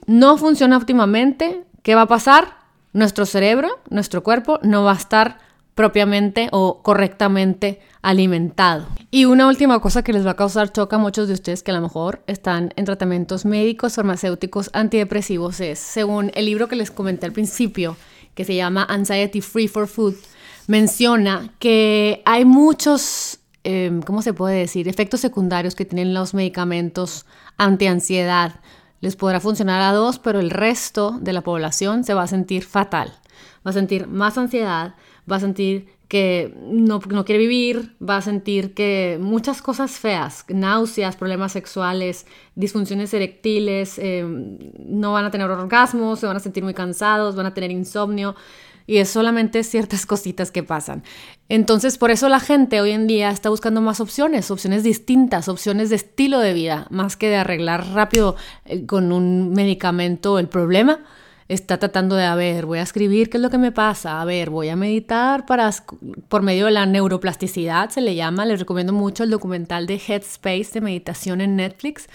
A: no funciona óptimamente. ¿Qué va a pasar? Nuestro cerebro, nuestro cuerpo no va a estar propiamente o correctamente alimentado. Y una última cosa que les va a causar choque a muchos de ustedes que a lo mejor están en tratamientos médicos, farmacéuticos, antidepresivos es, según el libro que les comenté al principio, que se llama Anxiety Free for Food, menciona que hay muchos, em, ¿cómo se puede decir?, efectos secundarios que tienen los medicamentos antiansiedad. Les podrá funcionar a dos, pero el resto de la población se va a sentir fatal. Va a sentir más ansiedad, va a sentir que no, no, quiere vivir, va a sentir que muchas cosas feas, náuseas, problemas sexuales, disfunciones erectiles, eh, no van a tener orgasmos, se van a sentir muy cansados, van a tener insomnio y es solamente ciertas *laughs* cositas que pasan. Entonces, por eso la gente hoy en día está buscando más opciones, opciones distintas, opciones de estilo de vida, más que de arreglar rápido eh, con un medicamento el problema está tratando de, a ver, voy a escribir qué es lo que me pasa, a ver, voy a meditar para, por medio de la neuroplasticidad, se le llama, les recomiendo mucho el documental de Headspace de meditación en Netflix.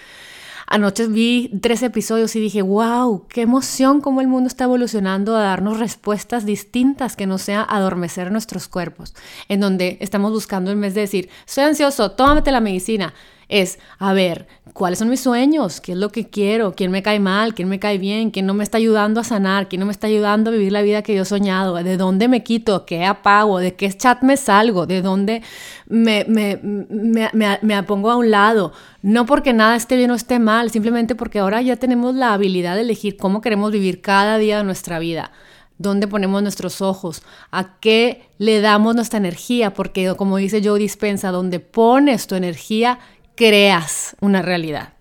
A: Anoche vi tres episodios y dije, wow, qué emoción cómo el mundo está evolucionando a darnos respuestas distintas que no sea adormecer nuestros cuerpos, en donde estamos buscando en vez de decir, soy ansioso, tómate la medicina es, a ver, ¿cuáles son mis sueños? ¿Qué es lo que quiero? ¿Quién me cae mal? ¿Quién me cae bien? ¿Quién no me está ayudando a sanar? ¿Quién no me está ayudando a vivir la vida que yo he soñado? ¿De dónde me quito? ¿Qué apago? ¿De qué chat me salgo? ¿De dónde me, me, me, me, pongo a un lado? No porque nada esté bien o esté mal, simplemente porque ahora ya tenemos la habilidad de elegir cómo queremos vivir cada día de nuestra vida dónde ponemos nuestros ojos, a qué le damos nuestra energía, porque como dice Joe Dispensa, donde pones tu energía, creas una realidad.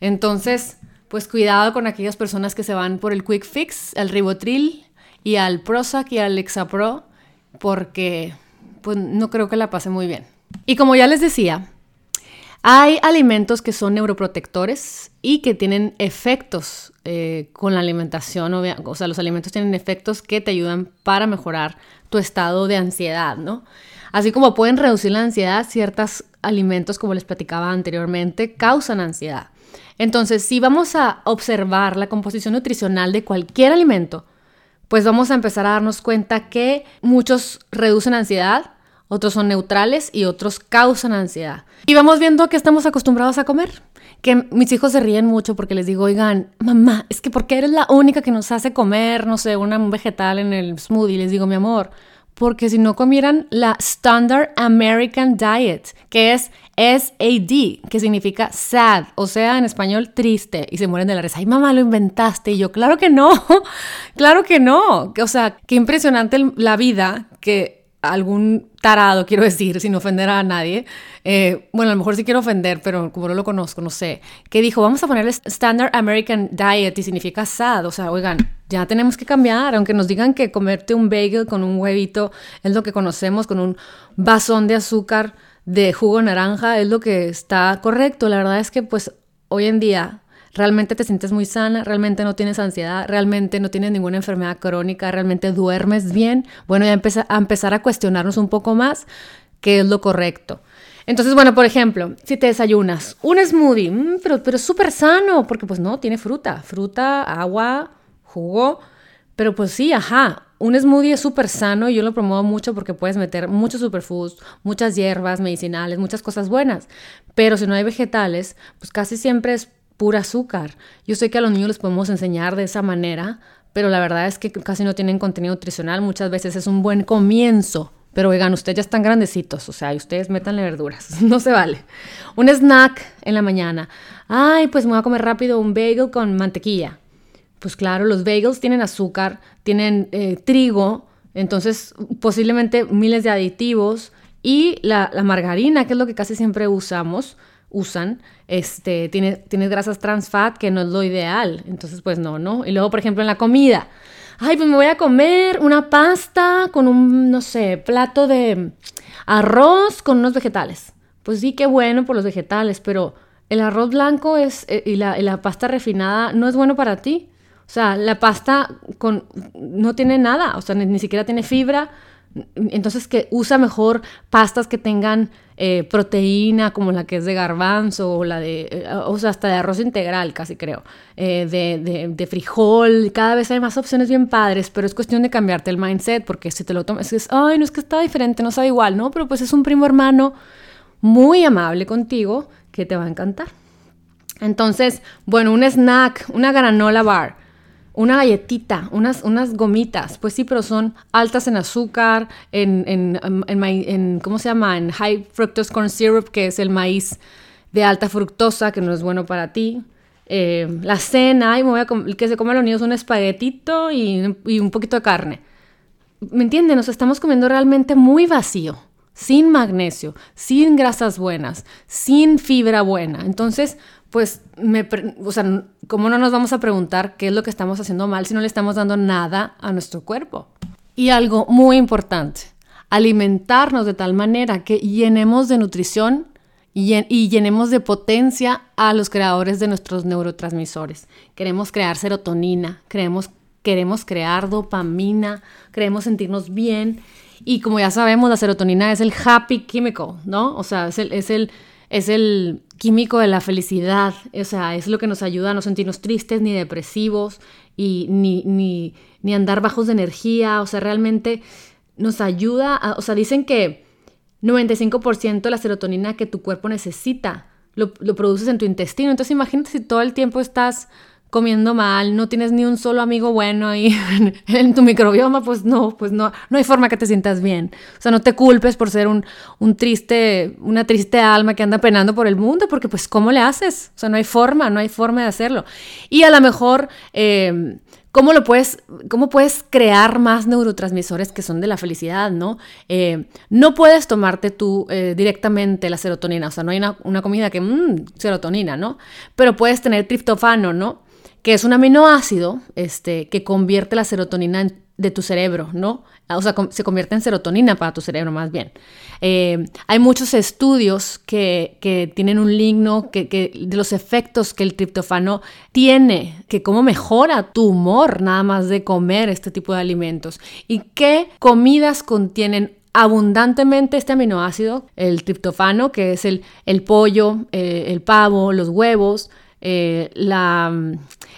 A: Entonces, pues cuidado con aquellas personas que se van por el quick fix, al ribotril y al Prozac y al Lexapro, porque pues no creo que la pase muy bien. Y como ya les decía, hay alimentos que son neuroprotectores y que tienen efectos eh, con la alimentación, o sea, los alimentos tienen efectos que te ayudan para mejorar tu estado de ansiedad, ¿no? Así como pueden reducir la ansiedad, ciertos alimentos, como les platicaba anteriormente, causan ansiedad. Entonces, si vamos a observar la composición nutricional de cualquier alimento, pues vamos a empezar a darnos cuenta que muchos reducen ansiedad, otros son neutrales y otros causan ansiedad. Y vamos viendo que estamos acostumbrados a comer. Que mis hijos se ríen mucho porque les digo, oigan, mamá, es que porque eres la única que nos hace comer, no sé, un vegetal en el smoothie. Les digo, mi amor, porque si no comieran la Standard American Diet, que es SAD, que significa sad, o sea, en español triste, y se mueren de la risa. Ay, mamá, lo inventaste. Y yo, claro que no, *laughs* claro que no. O sea, qué impresionante la vida que algún tarado, quiero decir, sin ofender a nadie, eh, bueno, a lo mejor sí quiero ofender, pero como no lo conozco, no sé, que dijo, vamos a ponerle Standard American Diet y significa sad, o sea, oigan, ya tenemos que cambiar, aunque nos digan que comerte un bagel con un huevito es lo que conocemos, con un vasón de azúcar de jugo naranja, es lo que está correcto, la verdad es que pues hoy en día realmente te sientes muy sana, realmente no tienes ansiedad, realmente no tienes ninguna enfermedad crónica, realmente duermes bien, bueno, ya a empezar a cuestionarnos un poco más qué es lo correcto. Entonces, bueno, por ejemplo, si te desayunas un smoothie, mm, pero, pero súper sano, porque pues no, tiene fruta, fruta, agua, jugo, pero pues sí, ajá, un smoothie es súper sano y yo lo promuevo mucho porque puedes meter muchos superfoods, muchas hierbas medicinales, muchas cosas buenas. Pero si no hay vegetales, pues casi siempre es pura azúcar. Yo sé que a los niños les podemos enseñar de esa manera, pero la verdad es que casi no tienen contenido nutricional. Muchas veces es un buen comienzo. Pero oigan, ustedes ya están grandecitos, o sea, y ustedes métanle verduras, *laughs* no se vale. Un snack en la mañana. Ay, pues me voy a comer rápido un bagel con mantequilla. Pues claro, los bagels tienen azúcar, tienen eh, trigo, entonces posiblemente miles de aditivos y la, margarina, que es lo que casi siempre usamos, usan, este, tiene, tienes grasas trans fat, que no es lo ideal. Entonces, pues no, ¿no? Y luego, por ejemplo, en la comida. Ay, pues me voy a comer una pasta con un, no sé, plato de arroz con unos vegetales. Pues sí, qué bueno por los vegetales, pero el arroz blanco es, eh, y, la, y la pasta refinada no es bueno para ti. O sea, la pasta con, no tiene nada, o sea, ni siquiera tiene fibra, entonces que usa mejor pastas que tengan eh, proteína como la que es de garbanzo o la de, eh, o sea, hasta de arroz integral casi creo, eh, de, de, frijol, cada vez hay más opciones bien padres, pero es cuestión de cambiarte el mindset porque si te lo tomas es, ay, no es que está diferente, no sabe igual, ¿no? Pero pues es un primo hermano muy amable contigo que te va a encantar. Entonces, bueno, un snack, una granola bar una galletita, unas, unas gomitas, pues sí, pero son altas en azúcar, en, en, en, ¿cómo se llama? En high fructose corn syrup, que es el maíz de alta fructosa, que no es bueno para ti. Eh, la cena, y me voy a que se comen los niños un espaguetito y, y un poquito de carne. ¿Me entienden? Nos estamos comiendo realmente muy vacío, sin magnesio, sin grasas buenas, sin fibra buena. Entonces, pues, me, o sea, ¿cómo no nos vamos a preguntar qué es lo que estamos haciendo mal si no le estamos dando nada a nuestro cuerpo? Y algo muy importante, alimentarnos de tal manera que llenemos de nutrición y, llenemos de potencia a los creadores de nuestros neurotransmisores. Queremos crear serotonina, queremos, queremos crear dopamina, queremos sentirnos bien. Y como ya sabemos, la serotonina es el happy chemical, ¿no? O sea, es el es el químico de la felicidad, o sea, es lo que nos ayuda a no sentirnos tristes ni depresivos y ni, ni, ni andar bajos de energía, o sea, realmente nos ayuda, a, o sea, dicen que 95% de la serotonina que tu cuerpo necesita lo, lo, produces en tu intestino, entonces imagínate si todo el tiempo estás comiendo mal, no tienes ni un solo amigo bueno ahí *laughs* en, tu microbioma, pues no, pues no, no hay forma que te sientas bien. O sea, no te culpes por ser un, un triste, una triste alma que anda penando por el mundo, porque pues ¿cómo le haces? O sea, no hay forma, no hay forma de hacerlo. Y a lo mejor... Eh, ¿Cómo lo puedes, cómo puedes crear más neurotransmisores que son de la felicidad, no? Eh, no puedes tomarte tú eh, directamente la serotonina, o sea, no hay una, comida que, mmm, serotonina, ¿no? Pero puedes tener triptofano, ¿no? Que es un aminoácido este, que convierte la serotonina de tu cerebro, ¿no? O sea, se convierte en serotonina para tu cerebro más bien. Eh, hay muchos estudios que, que tienen un link, ¿no? Que, que, de los efectos que el triptofano tiene, que cómo mejora tu humor nada más de comer este tipo de alimentos y qué comidas contienen abundantemente este aminoácido, el triptofano, que es el, el pollo, eh, el pavo, los huevos, eh, la,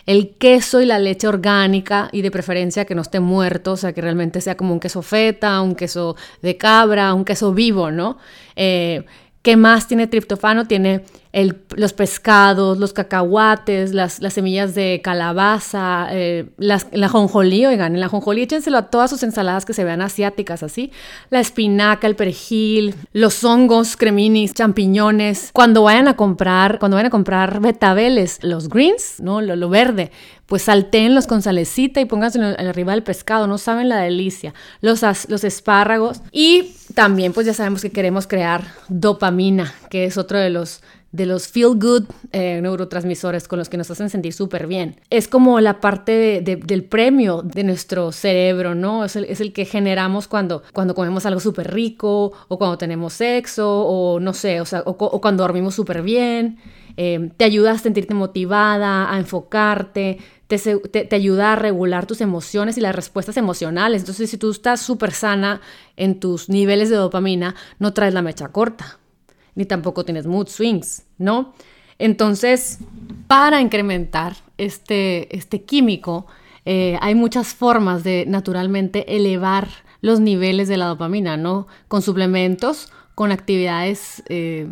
A: el queso y la leche orgánica y de preferencia que no esté muerto, o sea, que realmente sea como un queso feta, un queso de cabra, un queso vivo, ¿no? Eh, ¿Qué más tiene triptofano? Tiene los pescados, los cacahuates, las, semillas de calabaza, eh, la jonjolí, oigan, la jonjolí échenselo a todas sus ensaladas que se vean asiáticas, así. La espinaca, el perejil, los hongos, creminis, champiñones. Cuando vayan a comprar, cuando vayan a comprar betabeles, los greens, ¿no? Lo, lo verde, pues saltéenlos con salecita y pónganse arriba del pescado, no saben la delicia. Los, los espárragos y también pues ya sabemos que queremos crear dopamina, que es otro de los de los feel good eh, neurotransmisores con los que nos hacen sentir súper bien. Es como la parte del premio de nuestro cerebro, ¿no? Es el, que generamos cuando, cuando comemos algo súper rico o cuando tenemos sexo o no sé, o, sea, o, cuando dormimos súper bien. Eh, te ayuda a sentirte motivada, a enfocarte, te, ayuda a regular tus emociones y las respuestas emocionales. Entonces, si tú estás súper sana en tus niveles de dopamina, no traes la mecha corta ni tampoco tienes mood swings, ¿no? Entonces, para incrementar este, este químico, eh, hay muchas formas de naturalmente elevar los niveles de la dopamina, ¿no? Con suplementos, con actividades eh,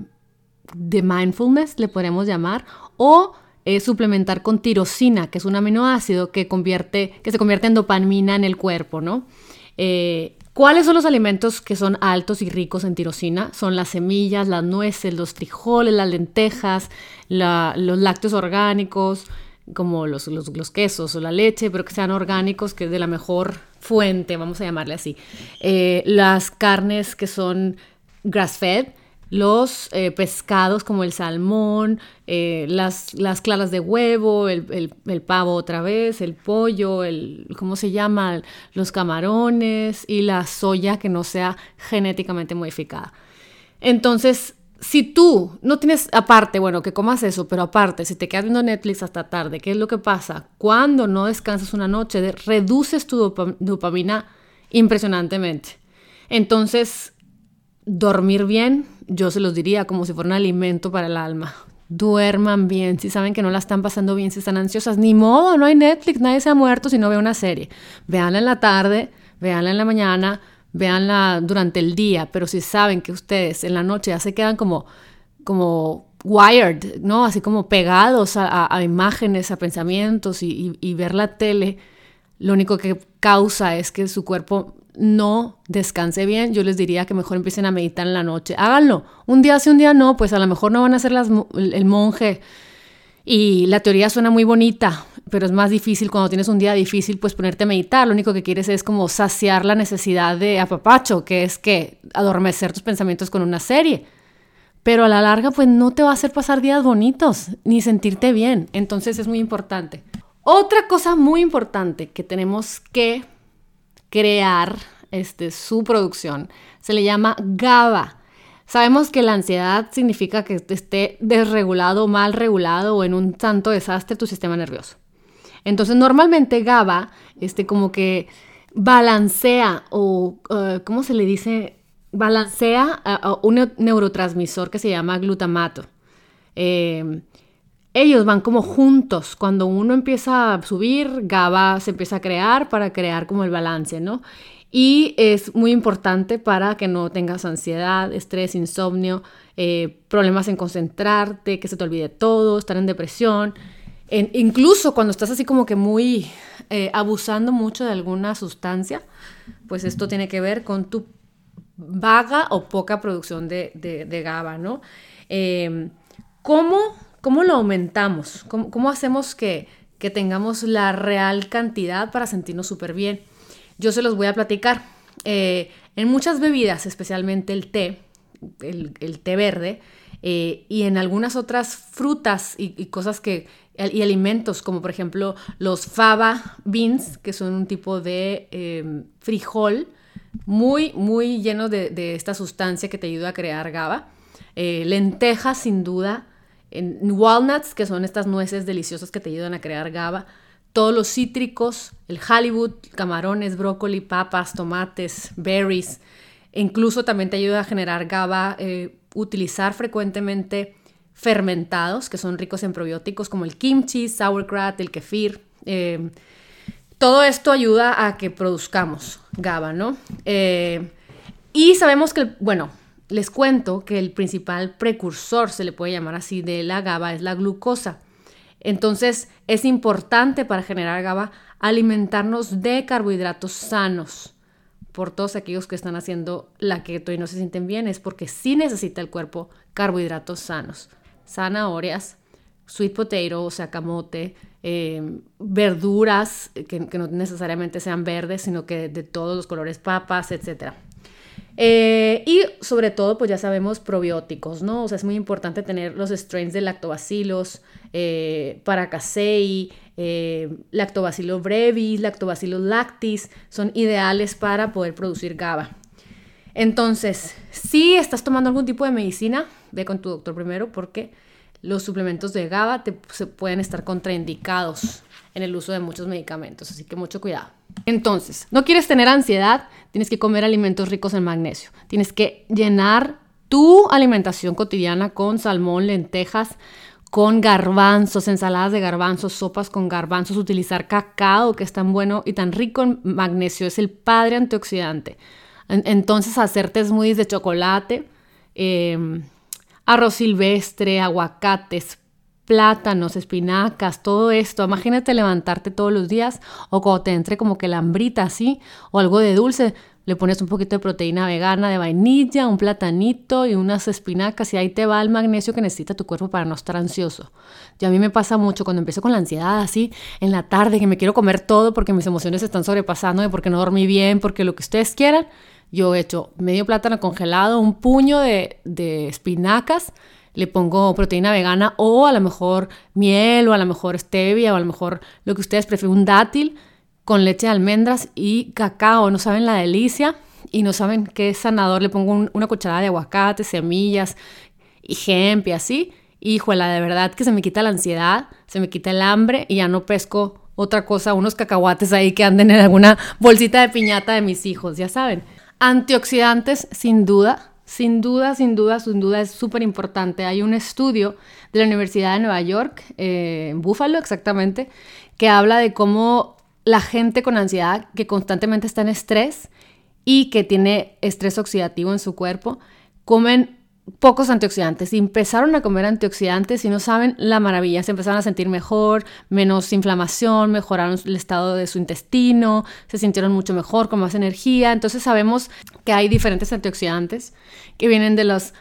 A: de mindfulness, le podemos llamar, o eh, suplementar con tirosina, que es un aminoácido que, convierte, que se convierte en dopamina en el cuerpo, ¿no? ¿Cuáles son los alimentos que son altos y ricos en tirosina? Son las semillas, las nueces, los frijoles, las lentejas, los lácteos orgánicos, como los, quesos o la leche, pero que sean orgánicos, que es de la mejor fuente, vamos a llamarle así. Eh, las carnes que son grass-fed, los eh, pescados como el salmón, eh, las, las, claras de huevo, el, pavo otra vez, el pollo, el, ¿cómo se llama? Los camarones y la soya que no sea genéticamente modificada. Entonces, si tú no tienes, aparte, bueno, que comas eso, pero aparte, si te quedas viendo Netflix hasta tarde, ¿qué es lo que pasa? Cuando no descansas una noche, reduces tu dopamina impresionantemente. Entonces, dormir bien, yo se los diría como si fuera un alimento para el alma. Duerman bien, si saben que no la están pasando bien, si están ansiosas, ni modo, no hay Netflix, nadie se ha muerto si no ve una serie. Veanla en la tarde, veanla en la mañana, veanla durante el día, pero si saben que ustedes en la noche ya se quedan como, como wired, ¿no? Así como pegados a, imágenes, a pensamientos y ver la tele, lo único que causa es que su cuerpo no descanse bien, yo les diría que mejor empiecen a meditar en la noche. Háganlo. Un día sí, un día no, pues a lo mejor no van a ser el monje. Y la teoría suena muy bonita, pero es más difícil cuando tienes un día difícil, pues ponerte a meditar. Lo único que quieres es como saciar la necesidad de apapacho, que es que adormecer tus pensamientos con una serie. Pero a la larga, pues no te va a hacer pasar días bonitos, ni sentirte bien. Entonces es muy importante. Otra cosa muy importante que tenemos que crear este, su producción. Se le llama GABA. Sabemos que la ansiedad significa que esté desregulado, mal regulado o en un tanto desastre tu sistema nervioso. Entonces, normalmente GABA, este, como que balancea o, uh, ¿cómo se le dice? balancea un neurotransmisor que se llama glutamato. Eh, ellos van como juntos. Cuando uno empieza a subir, GABA se empieza a crear para crear como el balance, ¿no? Y es muy importante para que no tengas ansiedad, estrés, insomnio, eh, problemas en concentrarte, que se te olvide todo, estar en depresión. incluso cuando estás así como que muy eh, abusando mucho de alguna sustancia, pues esto tiene que ver con tu vaga o poca producción de, de, GABA, ¿no? Eh, ¿cómo, ¿cómo, lo aumentamos? ¿Cómo, hacemos que, que, tengamos la real cantidad para sentirnos súper bien? Yo se los voy a platicar. Eh, en muchas bebidas, especialmente el té, el, té verde, eh, y en algunas otras frutas y, cosas que, y alimentos, como por ejemplo los fava beans, que son un tipo de frijol, muy, muy lleno de, esta sustancia que te ayuda a crear GABA. Eh, lentejas, sin duda. En walnuts, que son estas nueces deliciosas que te ayudan a crear GABA. Todos los cítricos, el Hollywood, camarones, brócoli, papas, tomates, berries. E incluso también te ayuda a generar GABA. Eh, utilizar frecuentemente fermentados, que son ricos en probióticos, como el kimchi, sauerkraut, el kefir. Eh, todo esto ayuda a que produzcamos GABA, ¿no? Eh, y sabemos que, bueno, les cuento que el principal precursor, se le puede llamar así, de la GABA es la glucosa. Entonces es importante para generar GABA alimentarnos de carbohidratos sanos. Por todos aquellos que están haciendo la keto y no se sienten bien, es porque sí necesita el cuerpo carbohidratos sanos. Zanahorias, sweet potato, o sea, camote, eh, verduras que, no necesariamente sean verdes, sino que de todos los colores, papas, etc. Eh, y sobre todo, pues ya sabemos probióticos, ¿no? O sea, es muy importante tener los strains de lactobacillus, eh, paracasei, eh, lactobacillus brevis, lactobacillus lactis, son ideales para poder producir GABA. Entonces, si estás tomando algún tipo de medicina, ve con tu doctor primero porque los suplementos de GABA se pueden estar contraindicados en el uso de muchos medicamentos, así que mucho cuidado. Entonces, no quieres tener ansiedad, tienes que comer alimentos ricos en magnesio. Tienes que llenar tu alimentación cotidiana con salmón, lentejas, con garbanzos, ensaladas de garbanzos, sopas con garbanzos, utilizar cacao, que es tan bueno y tan rico en magnesio, es el padre antioxidante. Entonces, hacerte smoothies de chocolate, eh, arroz silvestre, aguacates, plátanos, espinacas, todo esto. Imagínate levantarte todos los días o cuando te entre como que la hambrita así o algo de dulce, le pones un poquito de proteína vegana de vainilla, un platanito y unas espinacas y ahí te va el magnesio que necesita tu cuerpo para no estar ansioso. Y a mí me pasa mucho cuando empiezo con la ansiedad así en la tarde que me quiero comer todo porque mis emociones están sobrepasando, de porque no dormí bien, porque lo que ustedes quieran yo he hecho medio plátano congelado, un puño de, espinacas, le pongo proteína vegana o a lo mejor miel o a lo mejor stevia o a lo mejor lo que ustedes prefieren, un dátil con leche de almendras y cacao. No saben la delicia y no saben qué sanador. Le pongo una cucharada de aguacate, semillas y y así. Híjole, de verdad que se me quita la ansiedad, se me quita el hambre y ya no pesco otra cosa, unos cacahuates ahí que anden en alguna bolsita de piñata de mis hijos, ya saben. Antioxidantes, sin duda, sin duda, sin duda, sin duda es súper importante. Hay un estudio de la Universidad de Nueva York, eh, en Buffalo exactamente, que habla de cómo la gente con ansiedad que constantemente está en estrés y que tiene estrés oxidativo en su cuerpo, comen pocos antioxidantes y empezaron a comer antioxidantes y no saben la maravilla, se empezaron a sentir mejor, menos inflamación, mejoraron el estado de su intestino, se sintieron mucho mejor, con más energía. Entonces sabemos que hay diferentes antioxidantes que vienen de los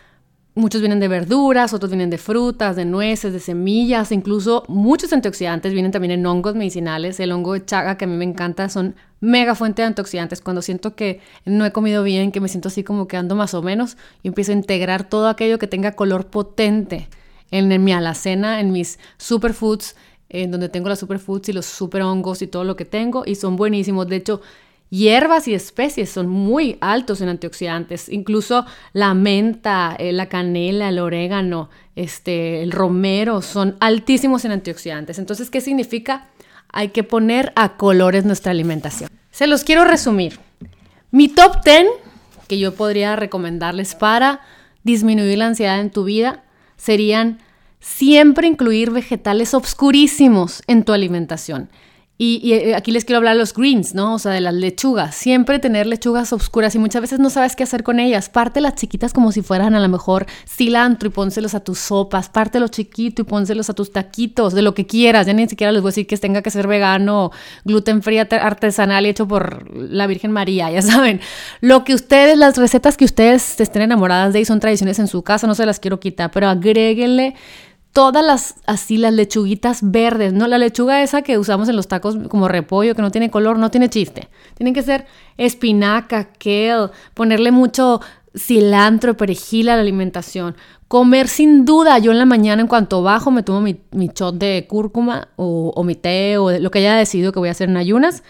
A: Muchos vienen de verduras, otros vienen de frutas, de nueces, de semillas, incluso muchos antioxidantes vienen también en hongos medicinales. El hongo de chaga, que a mí me encanta, son mega fuente de antioxidantes. Cuando siento que no he comido bien, que me siento así como que ando más o menos, yo empiezo a integrar todo aquello que tenga color potente en, mi alacena, en mis superfoods, en donde tengo las superfoods y los super hongos y todo lo que tengo, y son buenísimos. De hecho, hierbas y especies son muy altos en antioxidantes, incluso la menta, eh, la canela, el orégano, este, el romero son altísimos en antioxidantes. Entonces, ¿qué significa? Hay que poner a colores nuestra alimentación. Se los quiero resumir. Mi top 10 que yo podría recomendarles para disminuir la ansiedad en tu vida serían siempre incluir vegetales obscurísimos en tu alimentación. Y, eh, aquí les quiero hablar de los greens, ¿no? O sea, de las lechugas. Siempre tener lechugas oscuras y muchas veces no sabes qué hacer con ellas. Parte las chiquitas como si fueran a lo mejor cilantro y pónselos a tus sopas. Parte los chiquitos y pónselos a tus taquitos, de lo que quieras. Ya ni siquiera les voy a decir que tenga que ser vegano, gluten free artesanal hecho por la Virgen María, ya saben. Lo que ustedes, las recetas que ustedes estén enamoradas de y son tradiciones en su casa, no se las quiero quitar, pero agréguenle todas las, así las lechuguitas verdes, ¿no? La lechuga esa que usamos en los tacos como repollo, que no tiene color, no tiene chiste. Tienen que ser espinaca, kale, ponerle mucho cilantro, perejil a la alimentación. Comer sin duda, yo en la mañana en cuanto bajo me tomo mi, mi shot de cúrcuma o, o mi té o lo que haya decidido que voy a hacer en ayunas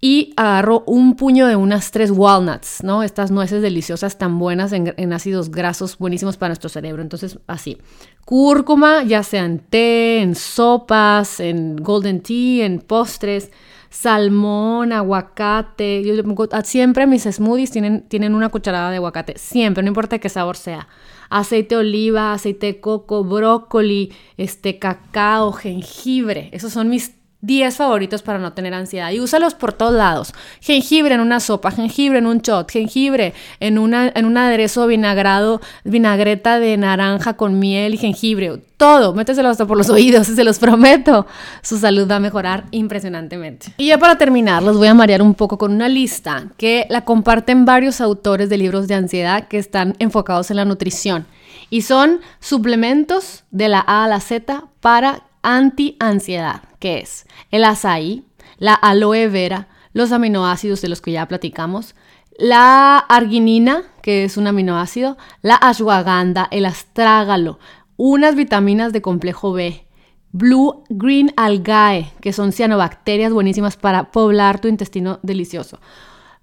A: y agarro un puño de unas tres walnuts, ¿no? Estas nueces deliciosas tan buenas en, ácidos grasos buenísimos para nuestro cerebro. Entonces, así. Cúrcuma, ya sea en té, en sopas, en golden tea, en postres. Salmón, aguacate. Yo siempre mis smoothies tienen, tienen una cucharada de aguacate. Siempre, no importa qué sabor sea. Aceite de oliva, aceite de coco, brócoli, este, cacao, jengibre. Esos son mis 10 favoritos para no tener ansiedad y úsalos por todos lados. Jengibre en una sopa, jengibre en un shot, jengibre en, una, en un aderezo vinagrado, vinagreta de naranja con miel y jengibre. Todo, méteselo hasta por los oídos, *laughs* se los prometo. Su salud va a mejorar impresionantemente. Y ya para terminar, los voy a marear un poco con una lista que la comparten varios autores de libros de ansiedad que están enfocados en la nutrición. Y son suplementos de la A a la Z para anti-ansiedad, que es el azaí, la aloe vera, los aminoácidos de los que ya platicamos, la arginina, que es un aminoácido, la ashwagandha, el astrágalo, unas vitaminas de complejo B, Blue Green Algae, que son cianobacterias buenísimas para poblar tu intestino delicioso.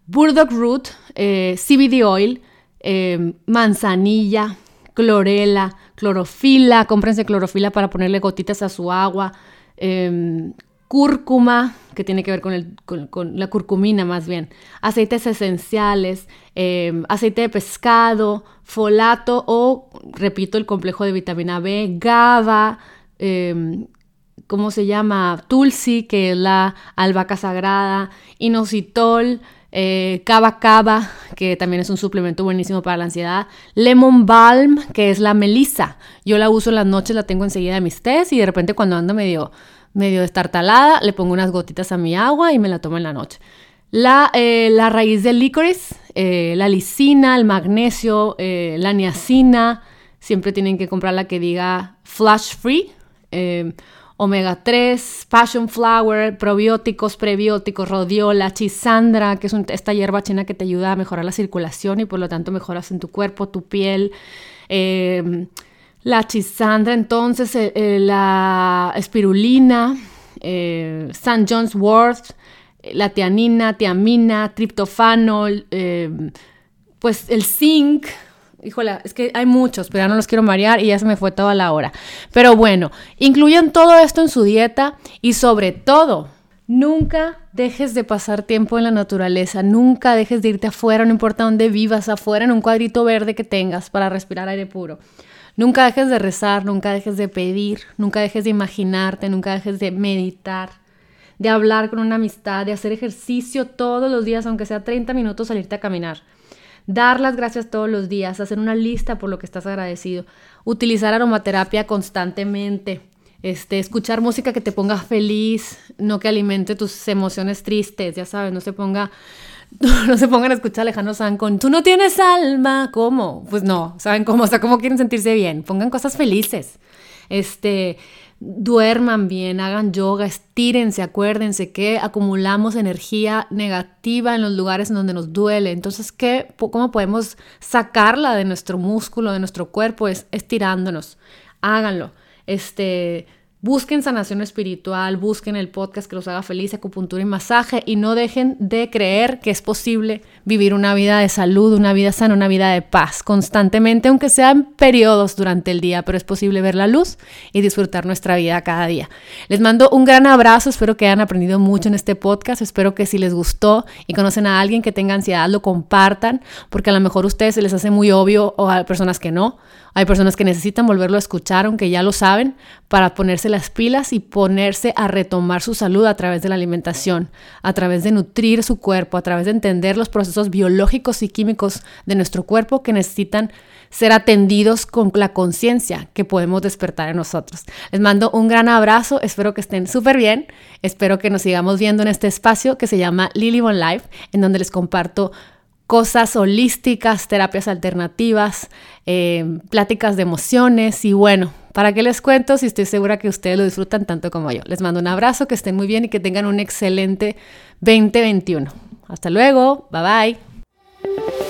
A: Burdock Root, eh, CBD Oil, eh, manzanilla, clorela, clorofila, cómprense clorofila para ponerle gotitas a su agua, em, cúrcuma, que tiene que ver con, la curcumina más bien, aceites esenciales, em, aceite de pescado, folato o, repito, el complejo de vitamina B, GABA, em, ¿cómo se llama? Tulsi, que es la albahaca sagrada, inositol, eh, Cava Cava, que también es un suplemento buenísimo para la ansiedad, Lemon Balm, que es la melisa. Yo la uso en las noches, la tengo enseguida de mis tés y de repente cuando ando medio, medio destartalada, le pongo unas gotitas a mi agua y me la tomo en la noche. La, eh, la raíz del licorice, eh, la lisina, el magnesio, la niacina, siempre tienen que comprar la que diga flash free omega 3, passion flower, probióticos, prebióticos, rodiola, chisandra, que es esta hierba china que te ayuda a mejorar la circulación y por lo tanto mejoras en tu cuerpo, tu piel. Em, la chisandra, entonces, eh, eh, la espirulina, eh, St. John's Wort, la tianina, tiamina, triptofano, em, pues el zinc, híjole, es que hay muchos, pero ya no los quiero marear y ya se me fue toda la hora. Pero bueno, incluyan todo esto en su dieta y sobre todo, nunca dejes de pasar tiempo en la naturaleza, nunca dejes de irte afuera, no importa dónde vivas, afuera en un cuadrito verde que tengas para respirar aire puro. Nunca dejes de rezar, nunca dejes de pedir, nunca dejes de imaginarte, nunca dejes de meditar, de hablar con una amistad, de hacer ejercicio todos los días, aunque sea 30 minutos, salirte a caminar dar las gracias todos los días, hacer una lista por lo que estás agradecido, utilizar aromaterapia constantemente, este, escuchar música que te ponga feliz, no que alimente tus emociones tristes, ya sabes, no se ponga *laughs* no se pongan a escuchar a Alejandro San con tú no tienes alma, ¿cómo? Pues no, ¿saben cómo? O sea, ¿cómo quieren sentirse bien? Pongan cosas felices. Este, duerman bien, hagan yoga, estírense, acuérdense que acumulamos energía negativa en los lugares en donde nos duele. Entonces, ¿qué, ¿cómo podemos sacarla de nuestro músculo, de nuestro cuerpo? Es estirándonos. Háganlo. Este, Busquen sanación espiritual, busquen el podcast que los haga feliz, acupuntura y masaje y no dejen de creer que es posible vivir una vida de salud, una vida sana, una vida de paz constantemente, aunque sean periodos durante el día, pero es posible ver la luz y disfrutar nuestra vida cada día. Les mando un gran abrazo, espero que hayan aprendido mucho en este podcast, espero que si les gustó y conocen a alguien que tenga ansiedad, lo compartan, porque a lo mejor a ustedes se les hace muy obvio o a personas que no. Hay personas que necesitan volverlo a escuchar, aunque ya lo saben, para ponerse las pilas y ponerse a retomar su salud a través de la alimentación, a través de nutrir su cuerpo, a través de entender los procesos biológicos y químicos de nuestro cuerpo que necesitan ser atendidos con la conciencia que podemos despertar en nosotros. Les mando un gran abrazo, espero que estén súper bien, espero que nos sigamos viendo en este espacio que se llama Lily One Life, en donde les comparto cosas holísticas, terapias alternativas, eh, pláticas de emociones y bueno, ¿para qué les cuento si estoy segura que ustedes lo disfrutan tanto como yo? Les mando un abrazo, que estén muy bien y que tengan un excelente 2021. Hasta luego, bye bye.